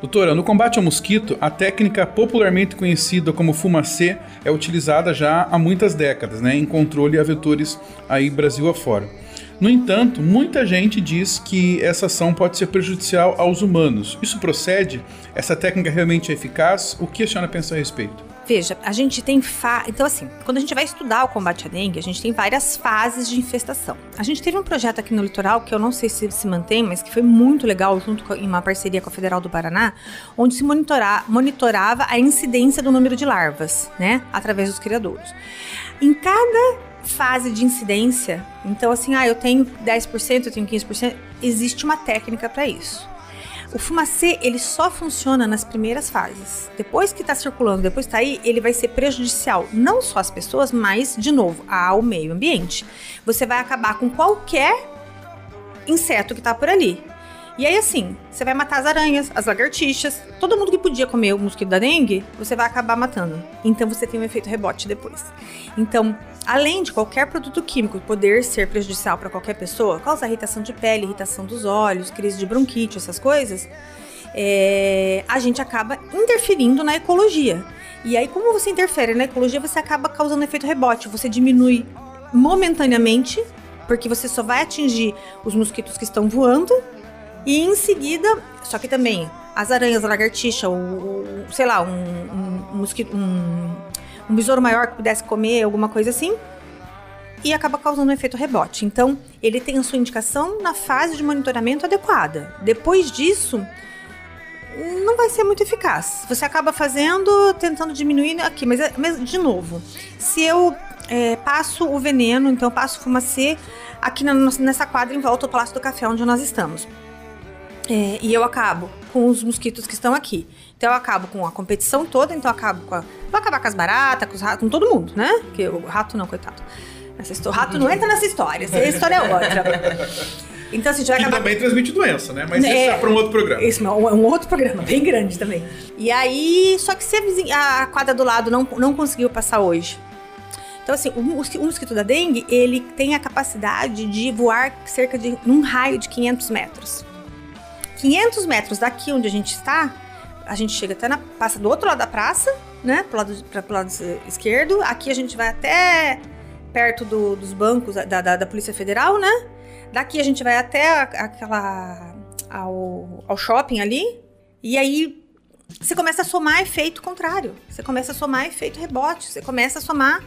Doutora, no combate ao mosquito, a técnica popularmente conhecida como fumacê é utilizada já há muitas décadas, né, em controle a vetores aí Brasil afora. No entanto, muita gente diz que essa ação pode ser prejudicial aos humanos. Isso procede? Essa técnica realmente é eficaz? O que a senhora pensa a respeito?
Veja, a gente tem fa... então assim, quando a gente vai estudar o combate à dengue, a gente tem várias fases de infestação. A gente teve um projeto aqui no litoral que eu não sei se se mantém, mas que foi muito legal, junto com, em uma parceria com a Federal do Paraná, onde se monitora... monitorava a incidência do número de larvas, né, através dos criadouros. Em cada fase de incidência, então assim, ah, eu tenho 10%, eu tenho 15%, existe uma técnica para isso. O fumacê, ele só funciona nas primeiras fases. Depois que tá circulando, depois que tá aí, ele vai ser prejudicial não só às pessoas, mas, de novo, ao meio ambiente. Você vai acabar com qualquer inseto que tá por ali. E aí, assim, você vai matar as aranhas, as lagartixas, todo mundo que podia comer o mosquito da dengue, você vai acabar matando. Então você tem um efeito rebote depois. Então, além de qualquer produto químico poder ser prejudicial para qualquer pessoa, causar irritação de pele, irritação dos olhos, crise de bronquite, essas coisas, é, a gente acaba interferindo na ecologia. E aí, como você interfere na ecologia, você acaba causando efeito rebote. Você diminui momentaneamente, porque você só vai atingir os mosquitos que estão voando, e em seguida, só que também as aranhas, a lagartixa, o, o- sei lá, um, um, um mosquito, um, um besouro maior que pudesse comer, alguma coisa assim, e acaba causando um efeito rebote. Então, ele tem a sua indicação na fase de monitoramento adequada. Depois disso, não vai ser muito eficaz. Você acaba fazendo, tentando diminuir aqui, mas, mas de novo, se eu é, passo o veneno, então eu passo fumacê aqui na, nessa quadra em volta do Palácio do Café, onde nós estamos. É, e eu acabo com os mosquitos que estão aqui. Então eu acabo com a competição toda, então eu acabo com a. Vou acabar com as baratas, com os ratos, com todo mundo, né? Porque o rato não, coitado. Essa o rato não entra nessa história, essa história é outra. Então assim, a gente vai acabar.
também transmite doença, né? Mas isso
É.
é para um outro programa.
Isso é um, é um outro programa, bem grande também. E aí, só que se a, vizinha, a quadra do lado não, não conseguiu passar hoje, Então, assim, o, o mosquito da dengue, ele tem a capacidade de voar cerca de um raio de 500 metros. 500 metros daqui onde a gente está, a gente chega até na passa do outro lado da praça, né, pro lado, pra, pro lado esquerdo. Aqui a gente vai até perto do- dos bancos da, da, da Polícia Federal, né? Daqui a gente vai até a- aquela ao, ao shopping ali. E aí você começa a somar efeito contrário. Você começa a somar efeito rebote. Você começa a somar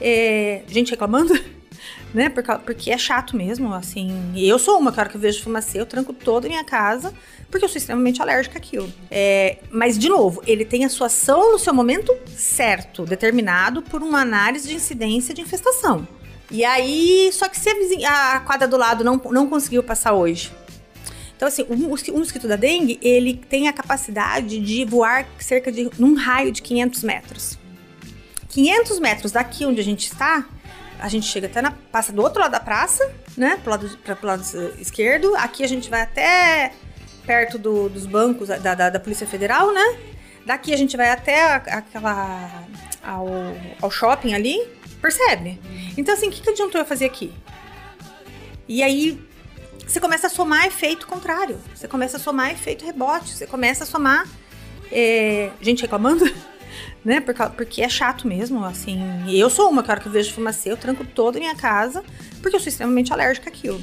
é, gente reclamando, né? Porque é chato mesmo, assim. Eu sou uma, cara que eu vejo fumacê, eu tranco toda a minha casa, porque eu sou extremamente alérgica àquilo. É, mas, de novo, ele tem a sua ação no seu momento certo, determinado por uma análise de incidência de infestação. E aí, só que se a, vizinha- a quadra do lado não, não conseguiu passar hoje, então, assim, o mosquito da dengue, ele tem a capacidade de voar cerca de um raio de 500 metros. 500 metros daqui onde a gente está, a gente chega até na passa do outro lado da praça, né, pro lado, pra, pro lado esquerdo. Aqui a gente vai até perto do- dos bancos da, da, da Polícia Federal, né? Daqui a gente vai até a- aquela ao, ao shopping ali, percebe? Então, assim, o que, que adiantou eu fazer aqui? E aí você começa a somar efeito contrário. Você começa a somar efeito rebote. Você começa a somar é, gente reclamando, né? Por porque é chato mesmo, assim. Eu sou uma, cara que eu vejo fumacê, eu tranco toda a minha casa, porque eu sou extremamente alérgica àquilo.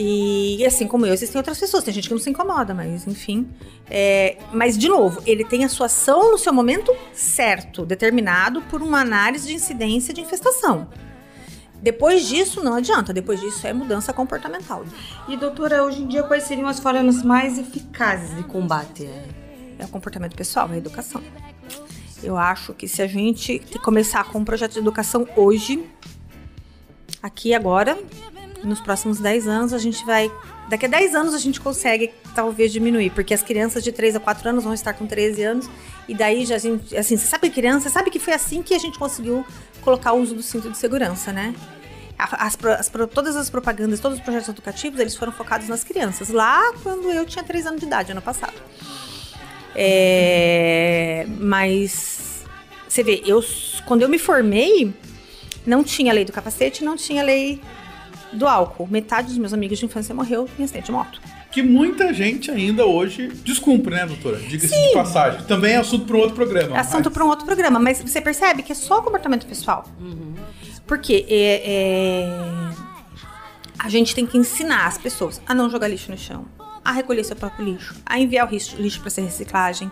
E assim como eu, existem outras pessoas. Tem gente que não se incomoda, mas enfim. É, mas, de novo, ele tem a sua ação no seu momento certo, determinado por uma análise de incidência de infestação. Depois disso, não adianta. Depois disso é mudança comportamental.
E doutora, hoje em dia quais seriam as formas mais eficazes de combate?
É o comportamento pessoal, é a educação. Eu acho que se a gente te- começar com um projeto de educação hoje, aqui agora, nos próximos 10 anos, a gente vai. Daqui a 10 anos a gente consegue talvez diminuir, porque as crianças de 3 a 4 anos vão estar com 13 anos, e daí já a gente. Assim, você sabe criança, sabe que foi assim que a gente conseguiu colocar o uso do cinto de segurança, né? As, as todas as propagandas, todos os projetos educativos, eles foram focados nas crianças. Lá quando eu tinha 3 anos de idade, ano passado. É, mas você vê, eu quando eu me formei, não tinha lei do capacete, não tinha lei do álcool. Metade dos meus amigos de infância morreu em acidente de moto.
Que muita gente ainda hoje descumpre, né, doutora? Diga-se de passagem. Também é assunto para um outro programa.
É assunto para um outro programa, mas você percebe que é só comportamento pessoal. Porque é, é, a gente tem que ensinar as pessoas a não jogar lixo no chão, a recolher seu próprio lixo, a enviar o lixo, lixo para ser reciclagem.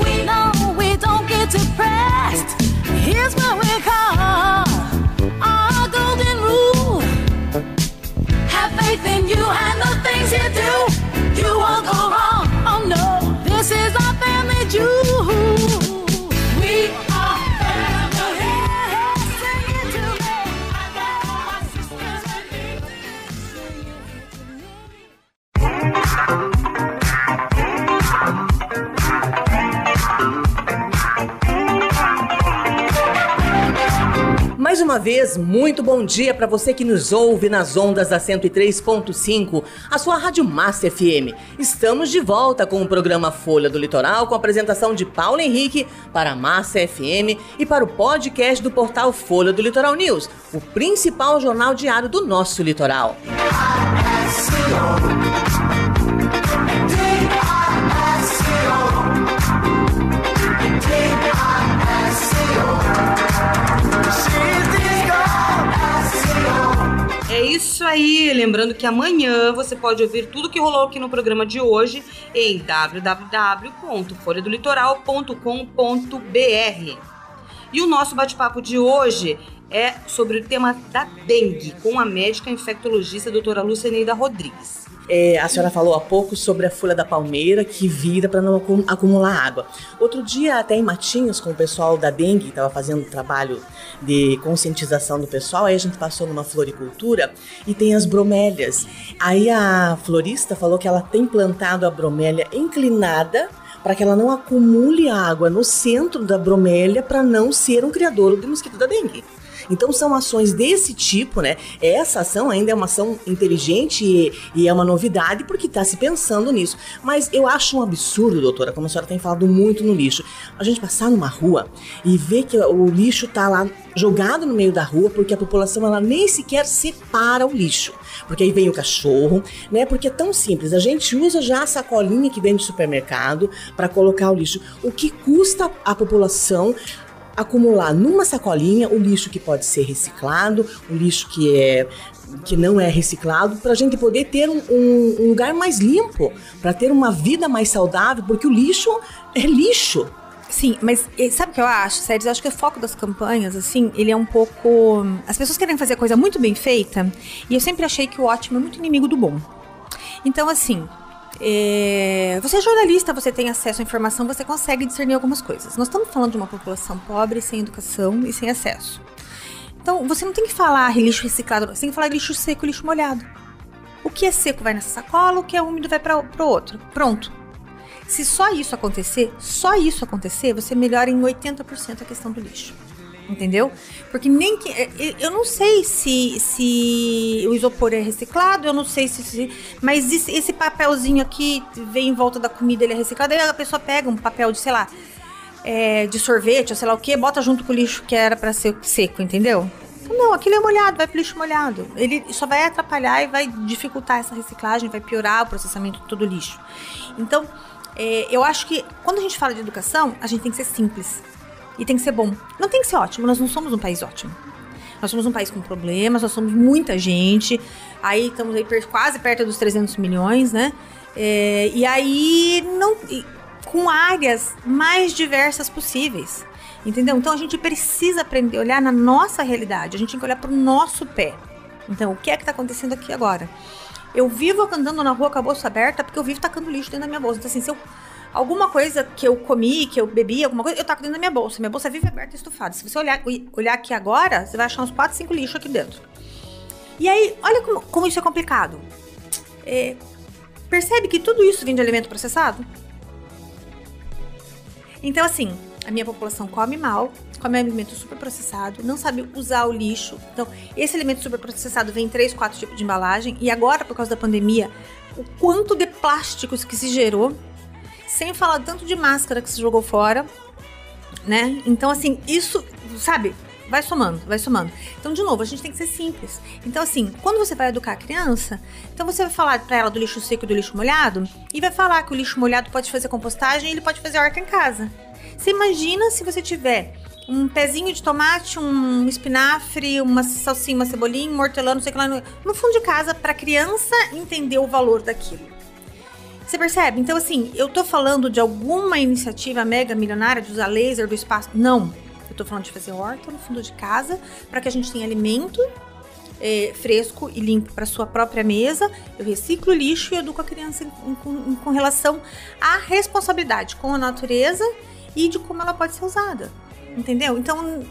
We know we don't get depressed. Here's what we call our golden rule. Have faith in you and the things you do. You won't go wrong.
Mais uma vez, muito bom dia para você que nos ouve nas ondas da 103.5, a sua Rádio Massa FM. Estamos de volta com o programa Folha do Litoral, com a apresentação de Paulo Henrique para a Massa FM e para o podcast do portal Folha do Litoral News, o principal jornal diário do nosso litoral.
É isso aí, lembrando que amanhã você pode ouvir tudo que rolou aqui no programa de hoje em www.folhadolitoral.com.br. E o nosso bate-papo de hoje é sobre o tema da dengue, com a médica infectologista doutora Lucineida Rodrigues.
É, a senhora falou há pouco sobre a folha da palmeira que vira para não acum- acumular água. Outro dia, até em Matinhos, com o pessoal da dengue, estava fazendo trabalho de conscientização do pessoal, aí a gente passou numa floricultura e tem as bromélias. Aí a florista falou que ela tem plantado a bromélia inclinada para que ela não acumule água no centro da bromélia para não ser um criador do mosquito da dengue. Então são ações desse tipo, né? Essa ação ainda é uma ação inteligente e, e é uma novidade porque está se pensando nisso. Mas eu acho um absurdo, doutora, como a senhora tem falado muito no lixo, a gente passar numa rua e ver que o lixo está lá jogado no meio da rua porque a população ela nem sequer separa o lixo. Porque aí vem o cachorro, né? Porque é tão simples. A gente usa já a sacolinha que vem do supermercado para colocar o lixo. O que custa a população acumular numa sacolinha o lixo que pode ser reciclado, o lixo que é que não é reciclado, para a gente poder ter um, um- um lugar mais limpo, para ter uma vida mais saudável, porque o lixo é lixo.
Sim, mas sabe o que eu acho, Sérgio? Eu acho que o foco das campanhas, assim, ele é um pouco. As pessoas querem fazer coisa muito bem feita, e eu sempre achei que o ótimo é muito inimigo do bom. Então, assim, é, você é jornalista, você tem acesso à informação, você consegue discernir algumas coisas. Nós estamos falando de uma população pobre, sem educação e sem acesso. Então, você não tem que falar lixo reciclado, você tem que falar lixo seco e lixo molhado. O que é seco vai nessa sacola, o que é úmido vai para o outro. Pronto. Se só isso acontecer, só isso acontecer, você melhora em 80% a questão do lixo. Entendeu? Porque nem que. eh, Eu não sei se, se o isopor é reciclado, eu não sei se. se- mas esse, esse papelzinho aqui vem em volta da comida, ele é reciclado. Aí a pessoa pega um papel de, sei lá, é, de sorvete, ou sei lá o que, bota junto com o lixo que era pra ser seco, entendeu? Não, aquilo é molhado, vai pro lixo molhado. Ele só vai atrapalhar e vai dificultar essa reciclagem, vai piorar o processamento de todo o lixo. Então, é, eu acho que quando a gente fala de educação, a gente tem que ser simples. E tem que ser bom. Não tem que ser ótimo, nós não somos um país ótimo. Nós somos um país com problemas, nós somos muita gente. Aí estamos aí quase perto dos 300 milhões, né? É, e aí não e com áreas mais diversas possíveis. Entendeu? Então a gente precisa aprender a olhar na nossa realidade, a gente tem que olhar para o nosso pé. Então, o que é que está acontecendo aqui agora? Eu vivo andando na rua com a bolsa aberta porque eu vivo tacando lixo dentro da minha bolsa. Então, assim, se eu, alguma coisa que eu comi, que eu bebi, alguma coisa, eu taco dentro da minha bolsa. Minha bolsa vive aberta e estufada. Se você olhar, olhar aqui agora, você vai achar uns 4, 5 lixos aqui dentro. E aí, olha como, como isso é complicado. É, percebe que tudo isso vem de alimento processado? Então, assim, a minha população come mal, come alimento super processado, não sabe usar o lixo. Então, esse alimento super processado vem em três, quatro tipos de embalagem. E agora, por causa da pandemia, o quanto de plásticos que se gerou, sem falar tanto de máscara que se jogou fora, né? Então, assim, isso, sabe? Vai somando, vai somando. Então, de novo, a gente tem que ser simples. Então, assim, quando você vai educar a criança, então você vai falar pra ela do lixo seco e do lixo molhado, e vai falar que o lixo molhado pode fazer compostagem e ele pode fazer horta em casa. Você imagina se você tiver um pezinho de tomate, um espinafre, uma salsinha, uma cebolinha, um hortelã, não sei o que lá, no, no fundo de casa, pra criança entender o valor daquilo. Você percebe? Então, assim, eu tô falando de alguma iniciativa mega milionária de usar laser do espaço? Não. Eu tô falando de fazer horta no fundo de casa para que a gente tenha alimento eh, fresco e limpo para sua própria mesa. Eu reciclo lixo e educo a criança em- em- com, com relação à responsabilidade com a natureza e de como ela pode ser usada. Entendeu? Então,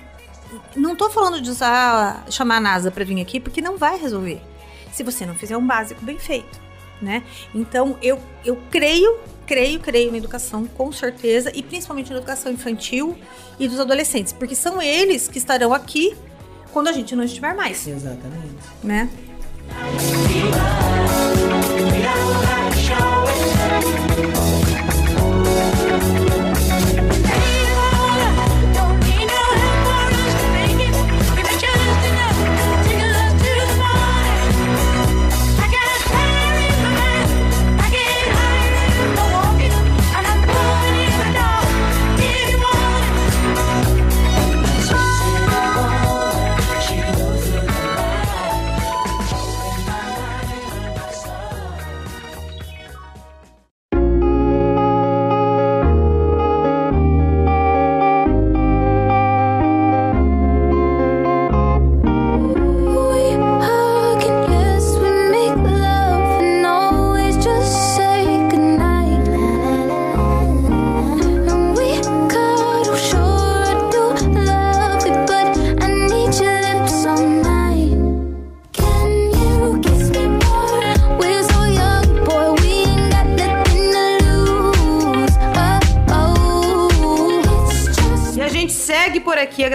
não tô falando de usar, chamar a NASA para vir aqui, porque não vai resolver. Se você não fizer um básico bem feito, né? Então, eu, eu creio, creio, creio na educação, com certeza, e principalmente na educação infantil e dos adolescentes, porque são eles que estarão aqui quando a gente não estiver mais.
Exatamente.
Né?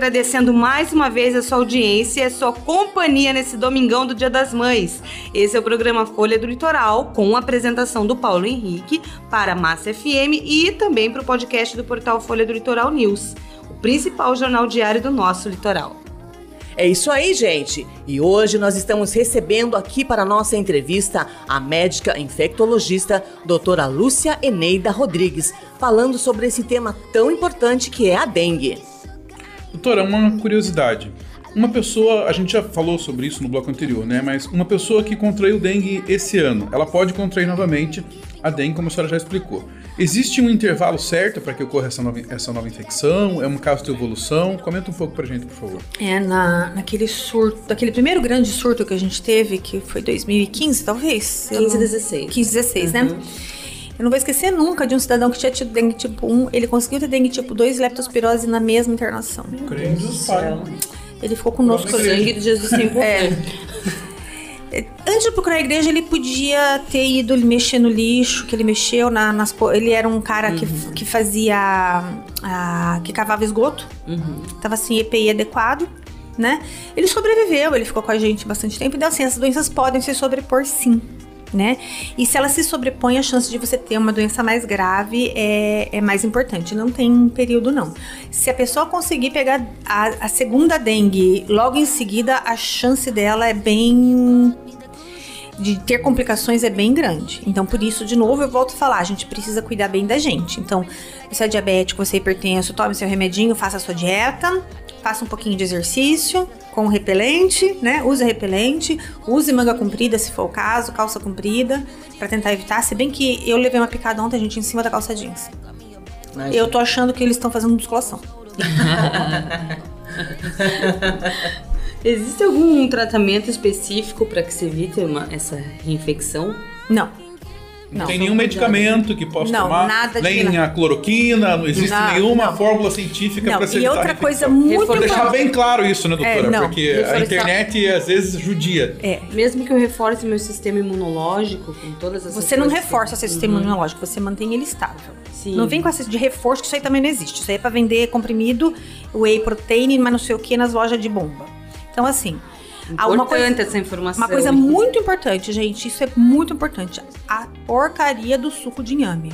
Agradecendo mais uma vez a sua audiência e a sua companhia nesse domingão do Dia das Mães. Esse é o programa Folha do Litoral, com a apresentação do Paulo Henrique para a Massa FM e também para o podcast do portal Folha do Litoral News, o principal jornal diário do nosso litoral.
É isso aí, gente. E hoje nós estamos recebendo aqui para nossa entrevista a médica infectologista doutora Lúcia Eneida Rodrigues, falando sobre esse tema tão importante que é a dengue.
Doutora, uma curiosidade. Uma pessoa, a gente já falou sobre isso no bloco anterior, né? Mas uma pessoa que contraiu dengue esse ano, ela pode contrair novamente a dengue, como a senhora já explicou. Existe um intervalo certo para que ocorra essa nova, essa nova infecção? É um caso de evolução? Comenta um pouco pra gente, por favor.
É, na, naquele surto, daquele primeiro grande surto que a gente teve, que foi 2015, talvez?
15, 16.
15, 16, né? Eu não vou esquecer nunca de um cidadão que tinha tido dengue tipo 1, ele conseguiu ter dengue tipo 2 e leptospirose na mesma internação.
Pai.
Ele ficou conosco.
Sangue de Jesus sem
É. Antes de procurar a igreja, ele podia ter ido mexer no lixo, que ele mexeu na- nas. Ele era um cara que, que fazia. ah, que cavava esgoto. Tava assim, EPI adequado, né? Ele sobreviveu, ele ficou com a gente bastante tempo. Então, assim, essas doenças podem se sobrepor sim. Né? E se ela se sobrepõe, a chance de você ter uma doença mais grave é, é mais importante. Não tem período, não. Se a pessoa conseguir pegar a, a segunda dengue logo em seguida, a chance dela é bem de ter complicações é bem grande. Então, por isso, de novo, eu volto a falar, a gente precisa cuidar bem da gente. Então, você é diabético, você é hipertenso, tome seu remedinho, faça a sua dieta, faça um pouquinho de exercício com repelente, né? Use repelente, use manga comprida se for o caso, calça comprida, pra tentar evitar. Se bem que eu levei uma picada ontem, gente, em cima da calça jeans. Eu tô achando que eles estão fazendo musculação.
Existe algum tratamento específico para que se evite uma- essa reinfecção?
Não.
Não,
Não.
tem nenhum medicamento que possa
Não,
tomar,
nada de
nem
nada.
a cloroquina, não existe
Não,
nenhuma
não.
fórmula científica para se
e outra coisa muito
Vou deixar
importante-
bem claro isso, né, doutora?
É, não,
Porque a internet às vezes judia.
É.
Mesmo que eu reforce meu sistema imunológico com todas essas
Você não reforça
que-
seu sistema
Uhum.
imunológico, você mantém ele estável.
Sim.
Não vem com essa de reforço, que isso aí também não existe. Isso aí é pra vender comprimido, whey protein, mas não sei o que nas lojas de bomba. Então, assim.
Importante
coisa,
essa informação.
uma coisa muito importante, gente. Isso é muito importante. A porcaria do suco de inhame.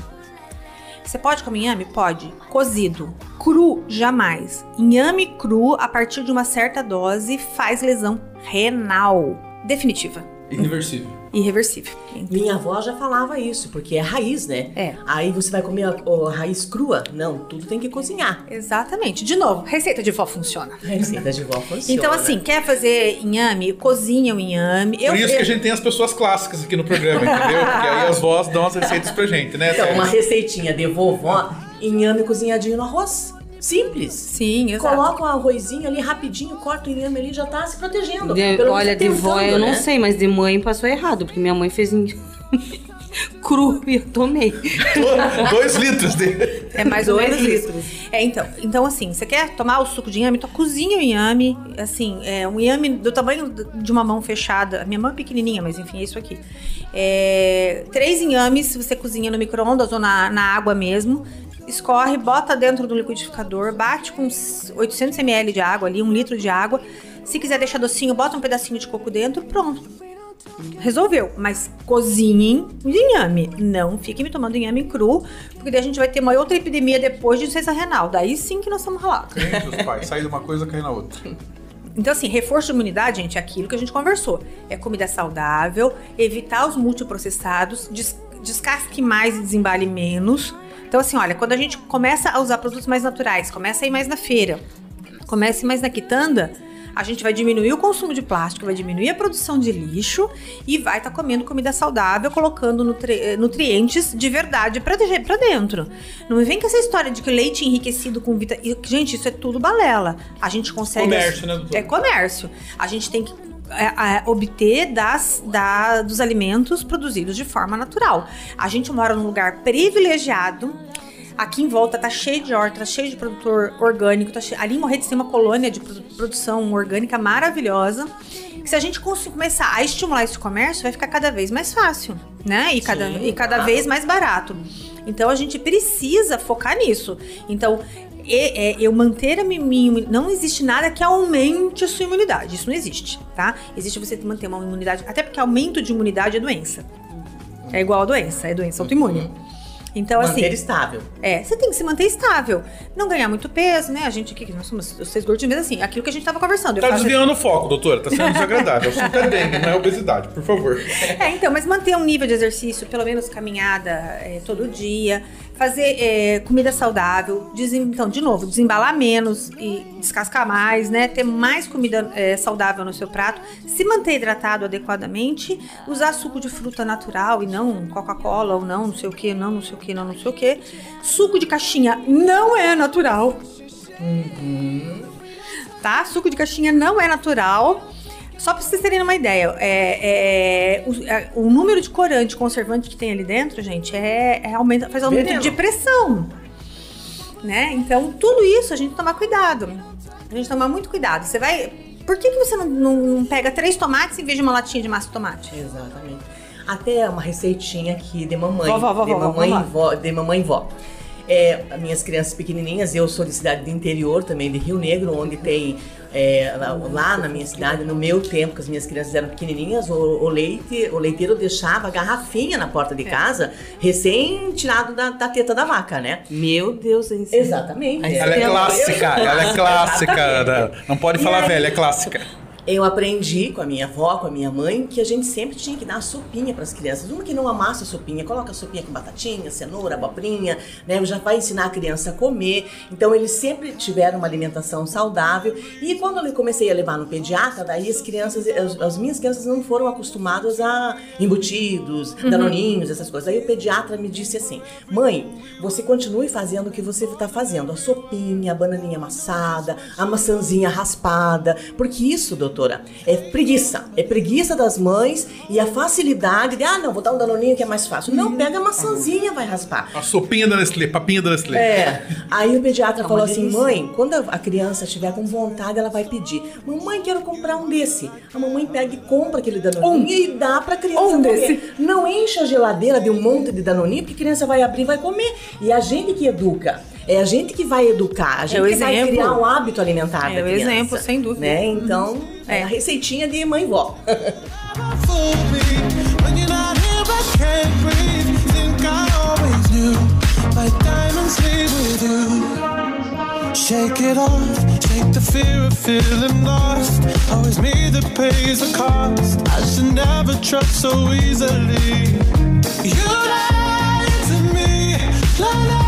Você pode comer inhame? Pode. Cozido. Cru, jamais. Inhame cru, a partir de uma certa dose, faz lesão renal. Definitiva.
Irreversível.
Irreversível.
Minha avó já falava isso, porque é raiz, né?
É.
Aí você vai comer a, a raiz crua? Não, tudo tem que cozinhar.
Exatamente. De novo, receita de vó funciona.
Receita de vó funciona.
Então, assim, quer fazer inhame? Cozinha o inhame.
Por isso que a gente tem as pessoas clássicas aqui no programa, entendeu? Porque aí as vós dão as receitas pra gente, né?
Então,
Sérgio?
uma receitinha de vovó, inhame cozinhadinho no arroz. Simples.
Sim, exato.
Coloca um arrozinho ali rapidinho, corta o inhame ali, já tá se protegendo.
De-
Pelo menos
olha, de
tentando,
vó eu não
né?
sei, mas de mãe passou errado, porque minha mãe fez cru e eu tomei.
Do- Dois litros dele.
É mais ou
Dois
menos isso.
litros.
É, então, então, assim, você quer tomar o suco de inhame? Então, cozinha o inhame, assim, é um inhame do tamanho de uma mão fechada. A minha mão é pequenininha, mas enfim, é isso aqui. É, três inhames, você cozinha no micro-ondas ou na, na água mesmo. Escorre, bota dentro do liquidificador, bate com uns 800 ml de água ali, um litro de água. Se quiser deixar docinho, bota um pedacinho de coco dentro, pronto. Resolveu, mas cozinhem o inhame. Não fiquem me tomando inhame cru, porque daí a gente vai ter uma outra epidemia depois de insuficiência renal. Daí sim que nós estamos ralados.
Crente, os pais. Sai de uma coisa, cai na outra.
Então, assim, reforço de imunidade, gente, é aquilo que a gente conversou. É comida saudável, evitar os multiprocessados, des descasque mais e desembale menos. Então, assim, olha, quando a gente começa a usar produtos mais naturais, começa a ir mais na feira, começa a ir mais na quitanda, a gente vai diminuir o consumo de plástico, vai diminuir a produção de lixo e vai estar comendo comida saudável, colocando nutri- eh, nutrientes de verdade pra dentro. Não vem com essa história de que leite enriquecido com vitamina. Gente, isso é tudo balela. A gente consegue.
Comércio, né, doutor?
É comércio. A gente tem que é, é, obter das, da- dos alimentos produzidos de forma natural. A gente mora num lugar privilegiado. Aqui em volta tá cheio de horta, tá cheio de produtor orgânico. Tá cheio- ali em Morretes tem uma colônia de produ- produção orgânica maravilhosa. Que se a gente começar a estimular esse comércio, vai ficar cada vez mais fácil, né? E cada,
Sim,
e cada
claro.
vez mais barato. Então a gente precisa focar nisso. Então, é, eu manter a mi- minha não existe nada que aumente a sua imunidade. Isso não existe, tá? Existe você manter uma imunidade, até porque aumento de imunidade é doença. É igual a doença, é doença autoimune. Então, assim.
Manter estável.
É, você tem que se manter estável. Não ganhar muito peso, né? A gente aqui, nós somos os seis gordinhos, mas assim, aquilo que a gente tava conversando.
Tá
faço-
desviando o foco, doutora. Tá sendo desagradável. O assunto é dengue, não é obesidade, por favor.
É, então, mas manter um nível de exercício, pelo menos caminhada é, todo dia, fazer é, comida saudável, desem- então, de novo, desembalar menos e descascar mais, né? Ter mais comida é, saudável no seu prato, se manter hidratado adequadamente, usar suco de fruta natural e não Coca-Cola ou não, não sei o que, não, não sei o que, não, não sei o que. Suco de caixinha não é natural. Tá? Suco de caixinha não é natural. Só para vocês terem uma ideia, é, é, o, é, o número de corante conservante que tem ali dentro, gente, é, é aumenta, faz aumento
Veneno.
de pressão. Né? Então, tudo isso a gente tomar cuidado. A gente tomar muito cuidado. Você vai. Por que, que você não, não- não pega três tomates em vez de uma latinha de massa de tomate?
Exatamente. Até uma receitinha aqui de mamãe.
Vó, vó, vó,
de mamãe e vó, de mamãe e vó. É, as minhas crianças pequenininhas, eu sou de cidade do interior também, de Rio Negro, onde tem é, lá, lá na minha cidade, no meu tempo, que as minhas crianças eram pequenininhas, o, o leite, o leiteiro deixava a garrafinha na porta
É.
de casa, recém tirado da, da teta da vaca, né?
Meu Deus, hein?
Exatamente.
Ela é clássica, ela é clássica. Não pode falar
aí-
velha, é clássica.
Eu aprendi com a minha avó, com a minha mãe, que a gente sempre tinha que dar sopinha para as crianças. Uma que não amassa a sopinha, coloca a sopinha com batatinha, cenoura, abobrinha, né? Já vai ensinar a criança a comer. Então eles sempre tiveram uma alimentação saudável. E quando eu comecei a levar no pediatra, daí as crianças, as, as minhas crianças não foram acostumadas a embutidos,
Uhum.
danoninhos, essas coisas. Aí o pediatra me disse assim: "Mãe, você continue fazendo o que você está fazendo, a sopinha, a bananinha amassada, a maçãzinha raspada, porque isso, doutora, é preguiça. É preguiça das mães e a facilidade de, ah, não, vou dar um danoninho que é mais fácil. Não, pega a maçãzinha, vai raspar.
A sopinha da Nestlé, papinha da Nestlé.
É. Aí o pediatra
É
falou assim:
delícia.
mãe, quando a criança estiver com vontade, ela vai pedir: Mamãe, quero comprar um desse. A mamãe pega e compra aquele danoninho e dá pra criança
Um
comer.
desse.
Não enche a geladeira de um monte de danoninho, porque a criança vai abrir e vai comer. E a gente que educa. É a gente que vai educar, a gente
É o
que vai
exemplo.
criar um hábito alimentar
É
da
o
criança.
exemplo, sem dúvida.
Né? Então, é.
É.
a receitinha de mãe e vó.
Shake it off, shake the fear of feeling lost. Always me that pays the cost. I should never trust so easily. You lied to me, lied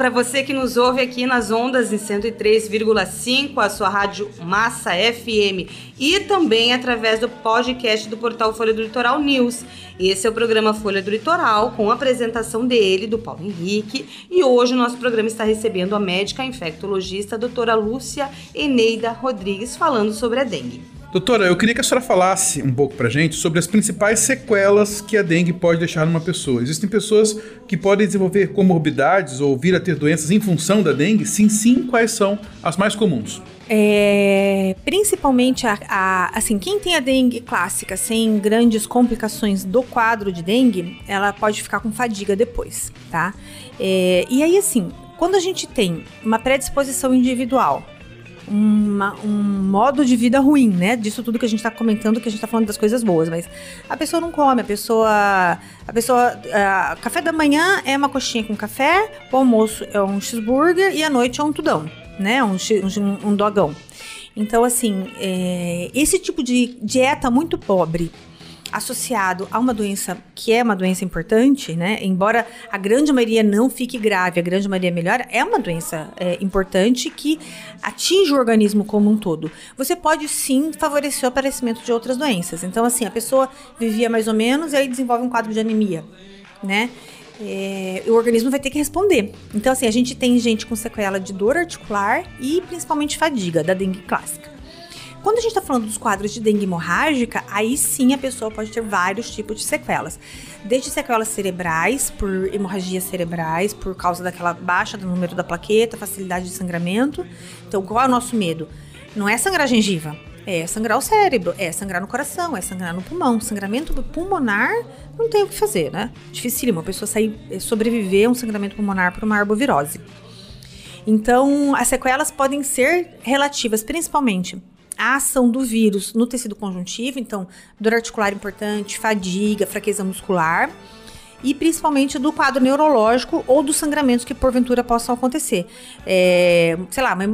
Para você que nos ouve aqui nas ondas em 103,5, a sua rádio Massa FM e também através do podcast do portal Folha do Litoral News. Esse é o programa Folha do Litoral com a apresentação dele, do Paulo Henrique, e hoje o nosso programa está recebendo a médica infectologista doutora Lúcia Eneida Rodrigues falando sobre a dengue.
Doutora, eu queria que a senhora falasse um pouco pra gente sobre as principais sequelas que a dengue pode deixar numa pessoa. Existem pessoas que podem desenvolver comorbidades ou vir a ter doenças em função da dengue? Sim, sim, quais são as mais comuns?
É, principalmente, a, a- assim, quem tem a dengue clássica sem grandes complicações do quadro de dengue, ela pode ficar com fadiga depois, tá? É, e aí, assim, quando a gente tem uma predisposição individual, uma- um modo de vida ruim, né? Disso tudo que a gente tá comentando, que a gente tá falando das coisas boas, mas a pessoa não come, a pessoa. A pessoa. ah, café da manhã é uma coxinha com café, o almoço é um cheeseburger e à noite é um tudão, né? Um, um, um dogão. Então, assim, é, esse tipo de dieta muito pobre, associado a uma doença que é uma doença importante, né? Embora a grande maioria não fique grave, a grande maioria melhora, é uma doença é, importante que atinge o organismo como um todo. Você pode sim favorecer o aparecimento de outras doenças. Então, assim, a pessoa vivia mais ou menos e aí desenvolve um quadro de anemia, né? É, o organismo vai ter que responder. Então, assim, a gente tem gente com sequela de dor articular e principalmente fadiga, da dengue clássica. Quando a gente está falando dos quadros de dengue hemorrágica, aí sim a pessoa pode ter vários tipos de sequelas. Desde sequelas cerebrais, por hemorragias cerebrais, por causa daquela baixa do número da plaqueta, facilidade de sangramento. Então, qual é o nosso medo? Não é sangrar a gengiva, é sangrar o cérebro, é sangrar no coração, é sangrar no pulmão. Sangramento pulmonar não tem o que fazer, né? Dificílimo uma pessoa sair, eh, sobreviver a um sangramento pulmonar por uma arbovirose. Então, as sequelas podem ser relativas, principalmente à ação do vírus no tecido conjuntivo, então, dor articular importante, fadiga, fraqueza muscular, e principalmente do quadro neurológico ou dos sangramentos que porventura possam acontecer. É, sei lá, mas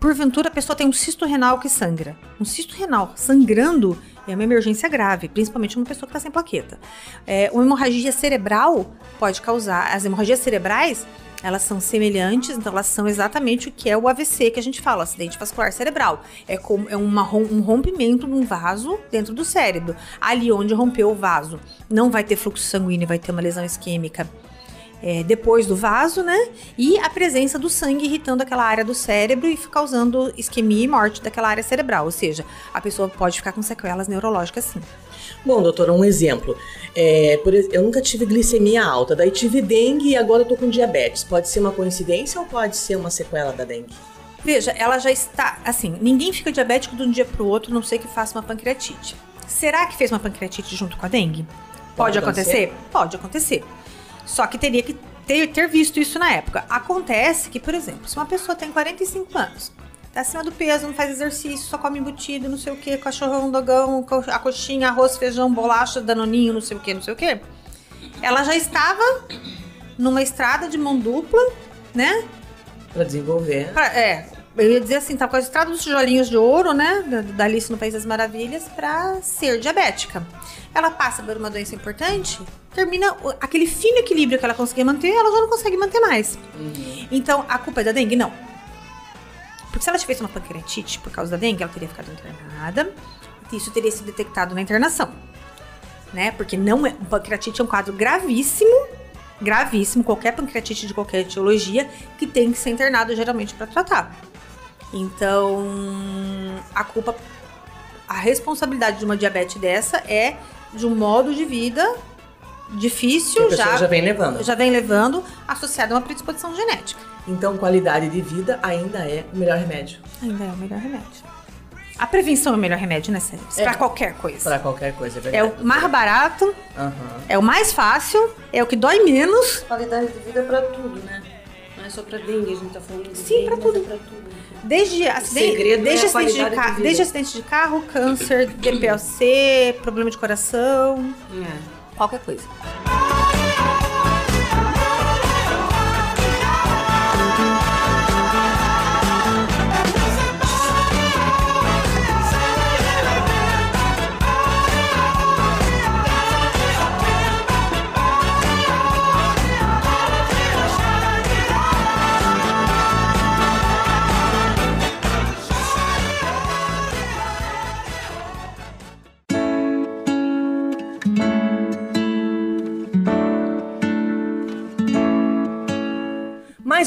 porventura a pessoa tem um cisto renal que sangra. Um cisto renal sangrando é uma emergência grave, principalmente uma pessoa que está sem plaqueta. É, uma hemorragia cerebral pode causar. As hemorragias cerebrais, elas são semelhantes, então elas são exatamente o que é o AVC que a gente fala, acidente vascular cerebral. É, como, é uma um rompimento de um vaso dentro do cérebro. Ali onde rompeu o vaso, não vai ter fluxo sanguíneo, vai ter uma lesão isquêmica é, depois do vaso, né? E a presença do sangue irritando aquela área do cérebro e causando isquemia e morte daquela área cerebral. Ou seja, a pessoa pode ficar com sequelas neurológicas sim.
Bom, doutora, um exemplo. É, por eu nunca tive glicemia alta, daí tive dengue e agora eu tô com diabetes. Pode ser uma coincidência ou pode ser uma sequela da dengue?
Veja, ela já está. Assim, ninguém fica diabético de um dia pro outro, a não sei que faça uma pancreatite. Será que fez uma pancreatite junto com a dengue? Pode,
Pode
acontecer?
acontecer?
Pode acontecer. Só que teria que ter, ter visto isso na época. Acontece que, por exemplo, se uma pessoa tem 45 anos, tá acima do peso, não faz exercício, só come embutido, não sei o que, cachorrão, dogão, a coxinha, arroz, feijão, bolacha, danoninho, não sei o que, não sei o que. Ela já estava numa estrada de mão dupla, né?
Pra desenvolver.
Pra- é, eu ia dizer assim, tá com a estrada dos tijolinhos de ouro, né? Da, da Alice no País das Maravilhas, pra ser diabética. Ela passa por uma doença importante, termina aquele fino equilíbrio que ela conseguia manter, ela já não consegue manter mais. Então, a culpa é da dengue? Não. Porque se ela tivesse uma pancreatite por causa da dengue, ela teria ficado internada. E isso teria sido detectado na internação. Né? Porque não é, pancreatite é um quadro gravíssimo, gravíssimo, qualquer pancreatite de qualquer etiologia, que tem que ser internado geralmente para tratar. Então, a culpa, a responsabilidade de uma diabetes dessa é de um modo de vida difícil,
Que a pessoa já vem levando.
já vem levando, associado a uma predisposição genética.
Então, qualidade de vida ainda é o melhor remédio.
Ainda é o melhor remédio. A prevenção é o melhor remédio, né, Sérgio?
É.
Pra qualquer coisa.
Pra qualquer coisa, é
É
verdade.
o mais barato,
Aham.
é o mais fácil, é o que dói menos.
Qualidade de vida pra tudo, né? Não é só pra dengue, a gente tá falando de
Sim,
dengue,
pra
mas
tudo.
é pra tudo.
Desde acidente,
é
desde,
a
acidente de ca-
de
desde acidente de carro, câncer, DPLC, problema de coração,
É.
qualquer coisa.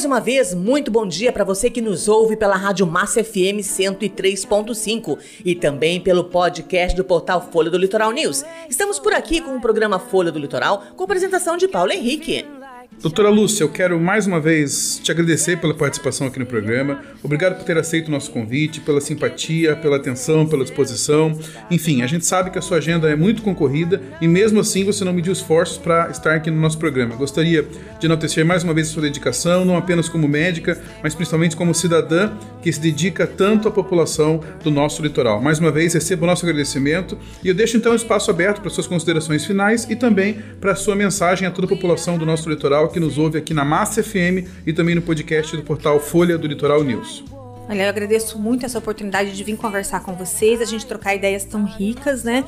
Uma vez, muito bom dia para você que nos ouve pela Rádio Massa FM 103.5 e também pelo podcast do portal Folha do Litoral News. Estamos por aqui com o programa Folha do Litoral com apresentação de Paulo Henrique.
Doutora Lúcia, eu quero mais uma vez te agradecer pela participação aqui no programa. Obrigado por ter aceito o nosso convite, pela simpatia, pela atenção, pela disposição. Enfim, a gente sabe que a sua agenda é muito concorrida e mesmo assim você não mediu esforços para estar aqui no nosso programa. Gostaria de enaltecer mais uma vez a sua dedicação, não apenas como médica, mas principalmente como cidadã que se dedica tanto à população do nosso litoral. Mais uma vez, receba o nosso agradecimento e eu deixo então o espaço aberto para suas considerações finais e também para a sua mensagem a toda a população do nosso litoral que nos ouve aqui na Massa FM e também no podcast do portal Folha do Litoral News.
Olha, eu agradeço muito essa oportunidade de vir conversar com vocês, a gente trocar ideias tão ricas, né?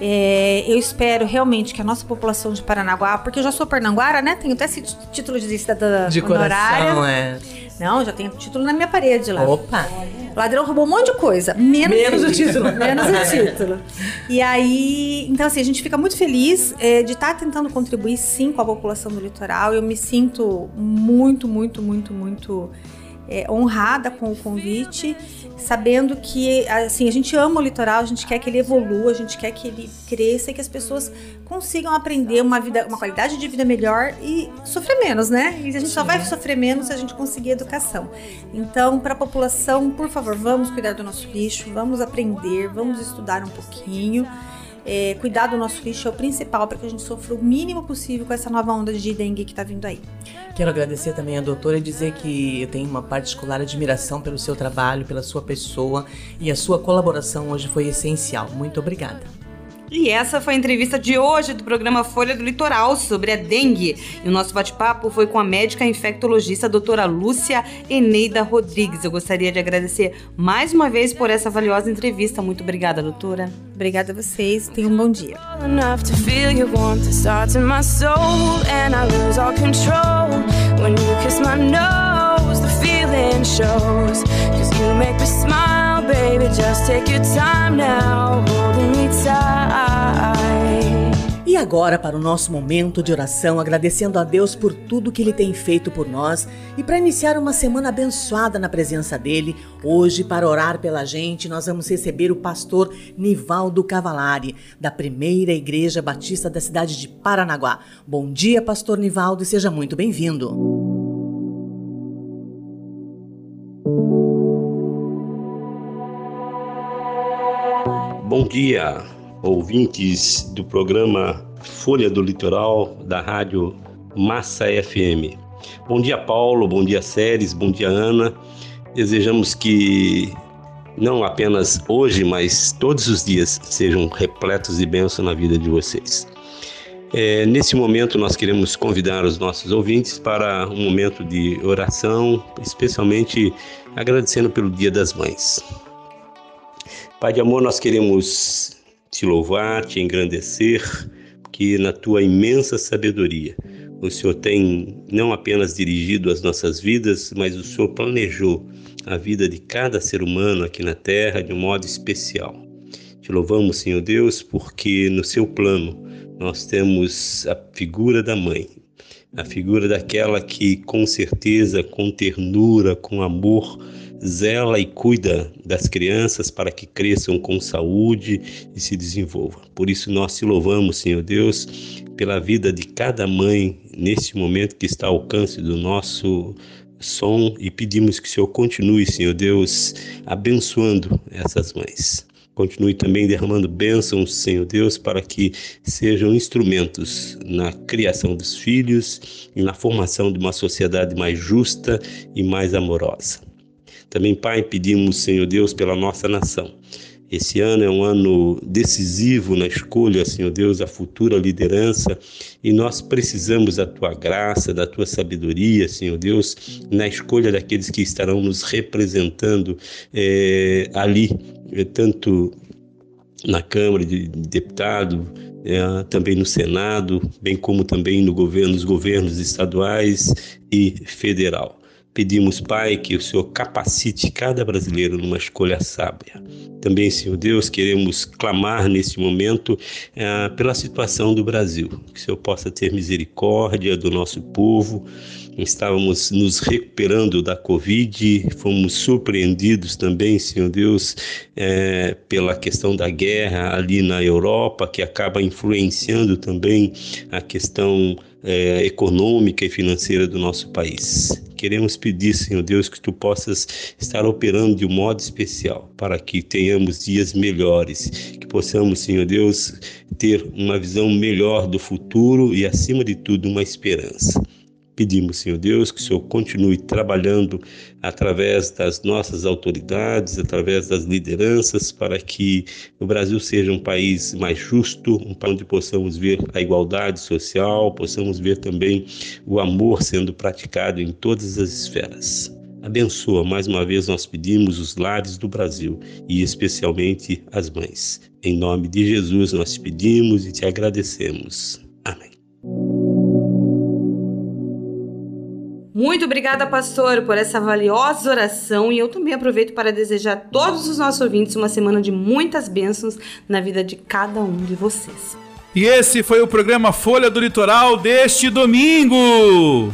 É, eu espero realmente que a nossa população de Paranaguá, porque eu já sou parnanguara, né? Tenho até esse título de cidadã
De
honorária.
coração, é.
Não, já tenho título na minha parede lá.
Opa!
O ladrão roubou um monte de coisa, menos,
Menos o título.
menos o título. E aí, então assim, a gente fica muito feliz é, de estar tentando contribuir sim com a população do litoral. Eu me sinto muito, muito, muito, muito é, honrada com o convite, sabendo que assim a gente ama o litoral, a gente quer que ele evolua, a gente quer que ele cresça e que as pessoas consigam aprender uma vida, uma qualidade de vida melhor e sofrer menos, né? E a gente só vai sofrer menos se a gente conseguir educação. Então, para a população, por favor, vamos cuidar do nosso lixo, vamos aprender, vamos estudar um pouquinho. É, cuidar do nosso lixo é o principal para que a gente sofra o mínimo possível com essa nova onda de dengue que está vindo aí.
Quero agradecer também a doutora e dizer que eu tenho uma particular admiração pelo seu trabalho, pela sua pessoa e a sua colaboração hoje foi essencial. Muito obrigada.
E essa foi a entrevista de hoje do programa Folha do Litoral sobre a dengue. E o nosso bate-papo foi com a médica infectologista doutora Lúcia Eneida Rodrigues. Eu gostaria de agradecer mais uma vez por essa valiosa entrevista. Muito obrigada, doutora.
Obrigada a vocês. Tenham um bom dia.
when you kiss my nose the feeling shows cause you make me smile
E agora para o nosso momento de oração, agradecendo a Deus por tudo que Ele tem feito por nós e para iniciar uma semana abençoada na presença dEle, hoje para orar pela gente, nós vamos receber o pastor Nivaldo Cavalari, da Primeira Igreja Batista da cidade de Paranaguá. Bom dia, pastor Nivaldo, e seja muito bem-vindo.
Bom dia, ouvintes do programa Folha do Litoral da Rádio Massa FM. Bom dia, Paulo, bom dia, Séries, bom dia, Ana. Desejamos que não apenas hoje, mas todos os dias sejam repletos de bênção na vida de vocês. É, nesse momento, nós queremos convidar os nossos ouvintes para um momento de oração, especialmente agradecendo pelo Dia das Mães. Pai de amor, nós queremos te louvar, te engrandecer, porque na tua imensa sabedoria o Senhor tem não apenas dirigido as nossas vidas, mas o Senhor planejou a vida de cada ser humano aqui na terra de um modo especial. Te louvamos, Senhor Deus, porque no seu plano nós temos a figura da mãe, a figura daquela que com certeza, com ternura, com amor, zela e cuida das crianças para que cresçam com saúde e se desenvolvam. Por isso nós te louvamos, Senhor Deus, pela vida de cada mãe neste momento que está ao alcance do nosso som e pedimos que o Senhor continue, Senhor Deus, abençoando essas mães. Continue também derramando bênçãos, Senhor Deus, para que sejam instrumentos na criação dos filhos e na formação de uma sociedade mais justa e mais amorosa. Também, Pai, pedimos, Senhor Deus, pela nossa nação. Esse ano é um ano decisivo na escolha, Senhor Deus, da futura liderança e nós precisamos da tua graça, da tua sabedoria, Senhor Deus, na escolha daqueles que estarão nos representando é, ali, é, tanto na Câmara de Deputados, é, também no Senado, bem como também no governo, nos governos estaduais e federal. Pedimos, Pai, que o Senhor capacite cada brasileiro numa escolha sábia. Também, Senhor Deus, queremos clamar neste momento eh, pela situação do Brasil, que o Senhor possa ter misericórdia do nosso povo. Estávamos nos recuperando da Covid, fomos surpreendidos também, Senhor Deus, eh, pela questão da guerra ali na Europa, que acaba influenciando também a questão eh, econômica e financeira do nosso país. Queremos pedir, Senhor Deus, que tu possas estar operando de um modo especial para que tenhamos dias melhores, que possamos, Senhor Deus, ter uma visão melhor do futuro e, acima de tudo, uma esperança. Pedimos, Senhor Deus, que o Senhor continue trabalhando através das nossas autoridades, através das lideranças, para que o Brasil seja um país mais justo, um país onde possamos ver a igualdade social, possamos ver também o amor sendo praticado em todas as esferas. Abençoa, mais uma vez nós pedimos os lares do Brasil e especialmente as mães. Em nome de Jesus nós te pedimos e te agradecemos.
Muito obrigada, pastor, por essa valiosa oração e eu também aproveito para desejar a todos os nossos ouvintes uma semana de muitas bênçãos na vida de cada um de vocês.
E esse foi o programa Folha do Litoral deste domingo.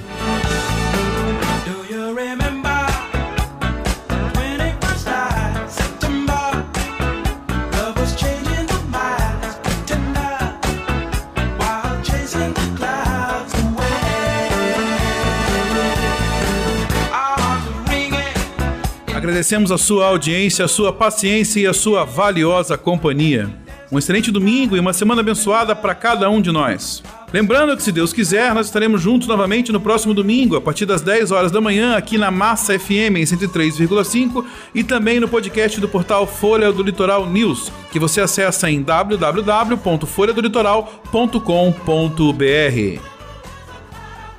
Agradecemos a sua audiência, a sua paciência e a sua valiosa companhia. Um excelente domingo e uma semana abençoada para cada um de nós. Lembrando que, se Deus quiser, nós estaremos juntos novamente no próximo domingo, a partir das 10 horas da manhã, aqui na Massa FM em 103,5 e também no podcast do portal Folha do Litoral News, que você acessa em www.folhadolitoral.com.br.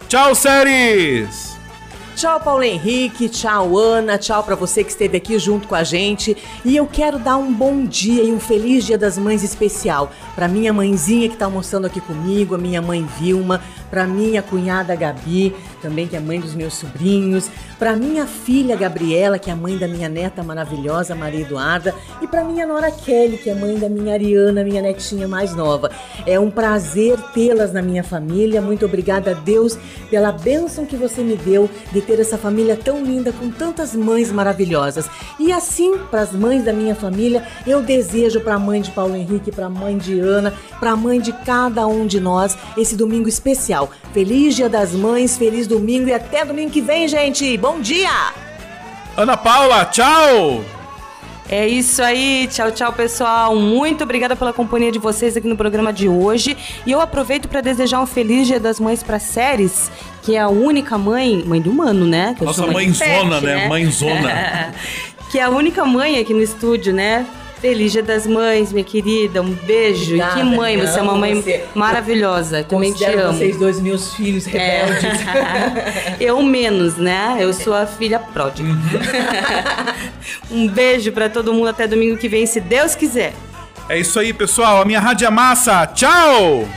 Tchau, séries!
Tchau, Paulo Henrique. Tchau, Ana. Tchau para você que esteve aqui junto com a gente. E eu quero dar um bom dia e um feliz Dia das Mães especial para minha mãezinha que está almoçando aqui comigo, a minha mãe Vilma, para minha cunhada Gabi, também que é mãe dos meus sobrinhos, para minha filha Gabriela, que é mãe da minha neta maravilhosa Maria Eduarda, e para minha nora Kelly, que é mãe da minha Ariana, minha netinha mais nova. É um prazer tê-las na minha família. Muito obrigada a Deus pela bênção que você me deu de ter essa família tão linda com tantas mães maravilhosas. E assim, para as mães da minha família, eu desejo para a mãe de Paulo Henrique, para a mãe de Ana, para a mãe de cada um de nós esse domingo especial. Feliz Dia das Mães, feliz domingo e até domingo que vem, gente. Bom dia!
Ana Paula, tchau!
É isso aí, tchau, tchau, pessoal. Muito obrigada pela companhia de vocês aqui no programa de hoje. E eu aproveito para desejar um feliz Dia das Mães para Séries, que é a única mãe, mãe do Mano, né? Que
Nossa
mãe
mãezona,
pet,
né? Mãezona.
que é a única mãe aqui no estúdio, né? Feliz Dia das Mães, minha querida. Um beijo.
Obrigada,
que mãe,
eu
você é uma mãe
você.
maravilhosa. Também te amo.
vocês dois meus filhos rebeldes.
É. Eu menos, né? Eu sou a filha pródiga. um beijo pra todo mundo até domingo que vem, se Deus quiser.
É isso aí, pessoal. A minha rádio é massa. Tchau!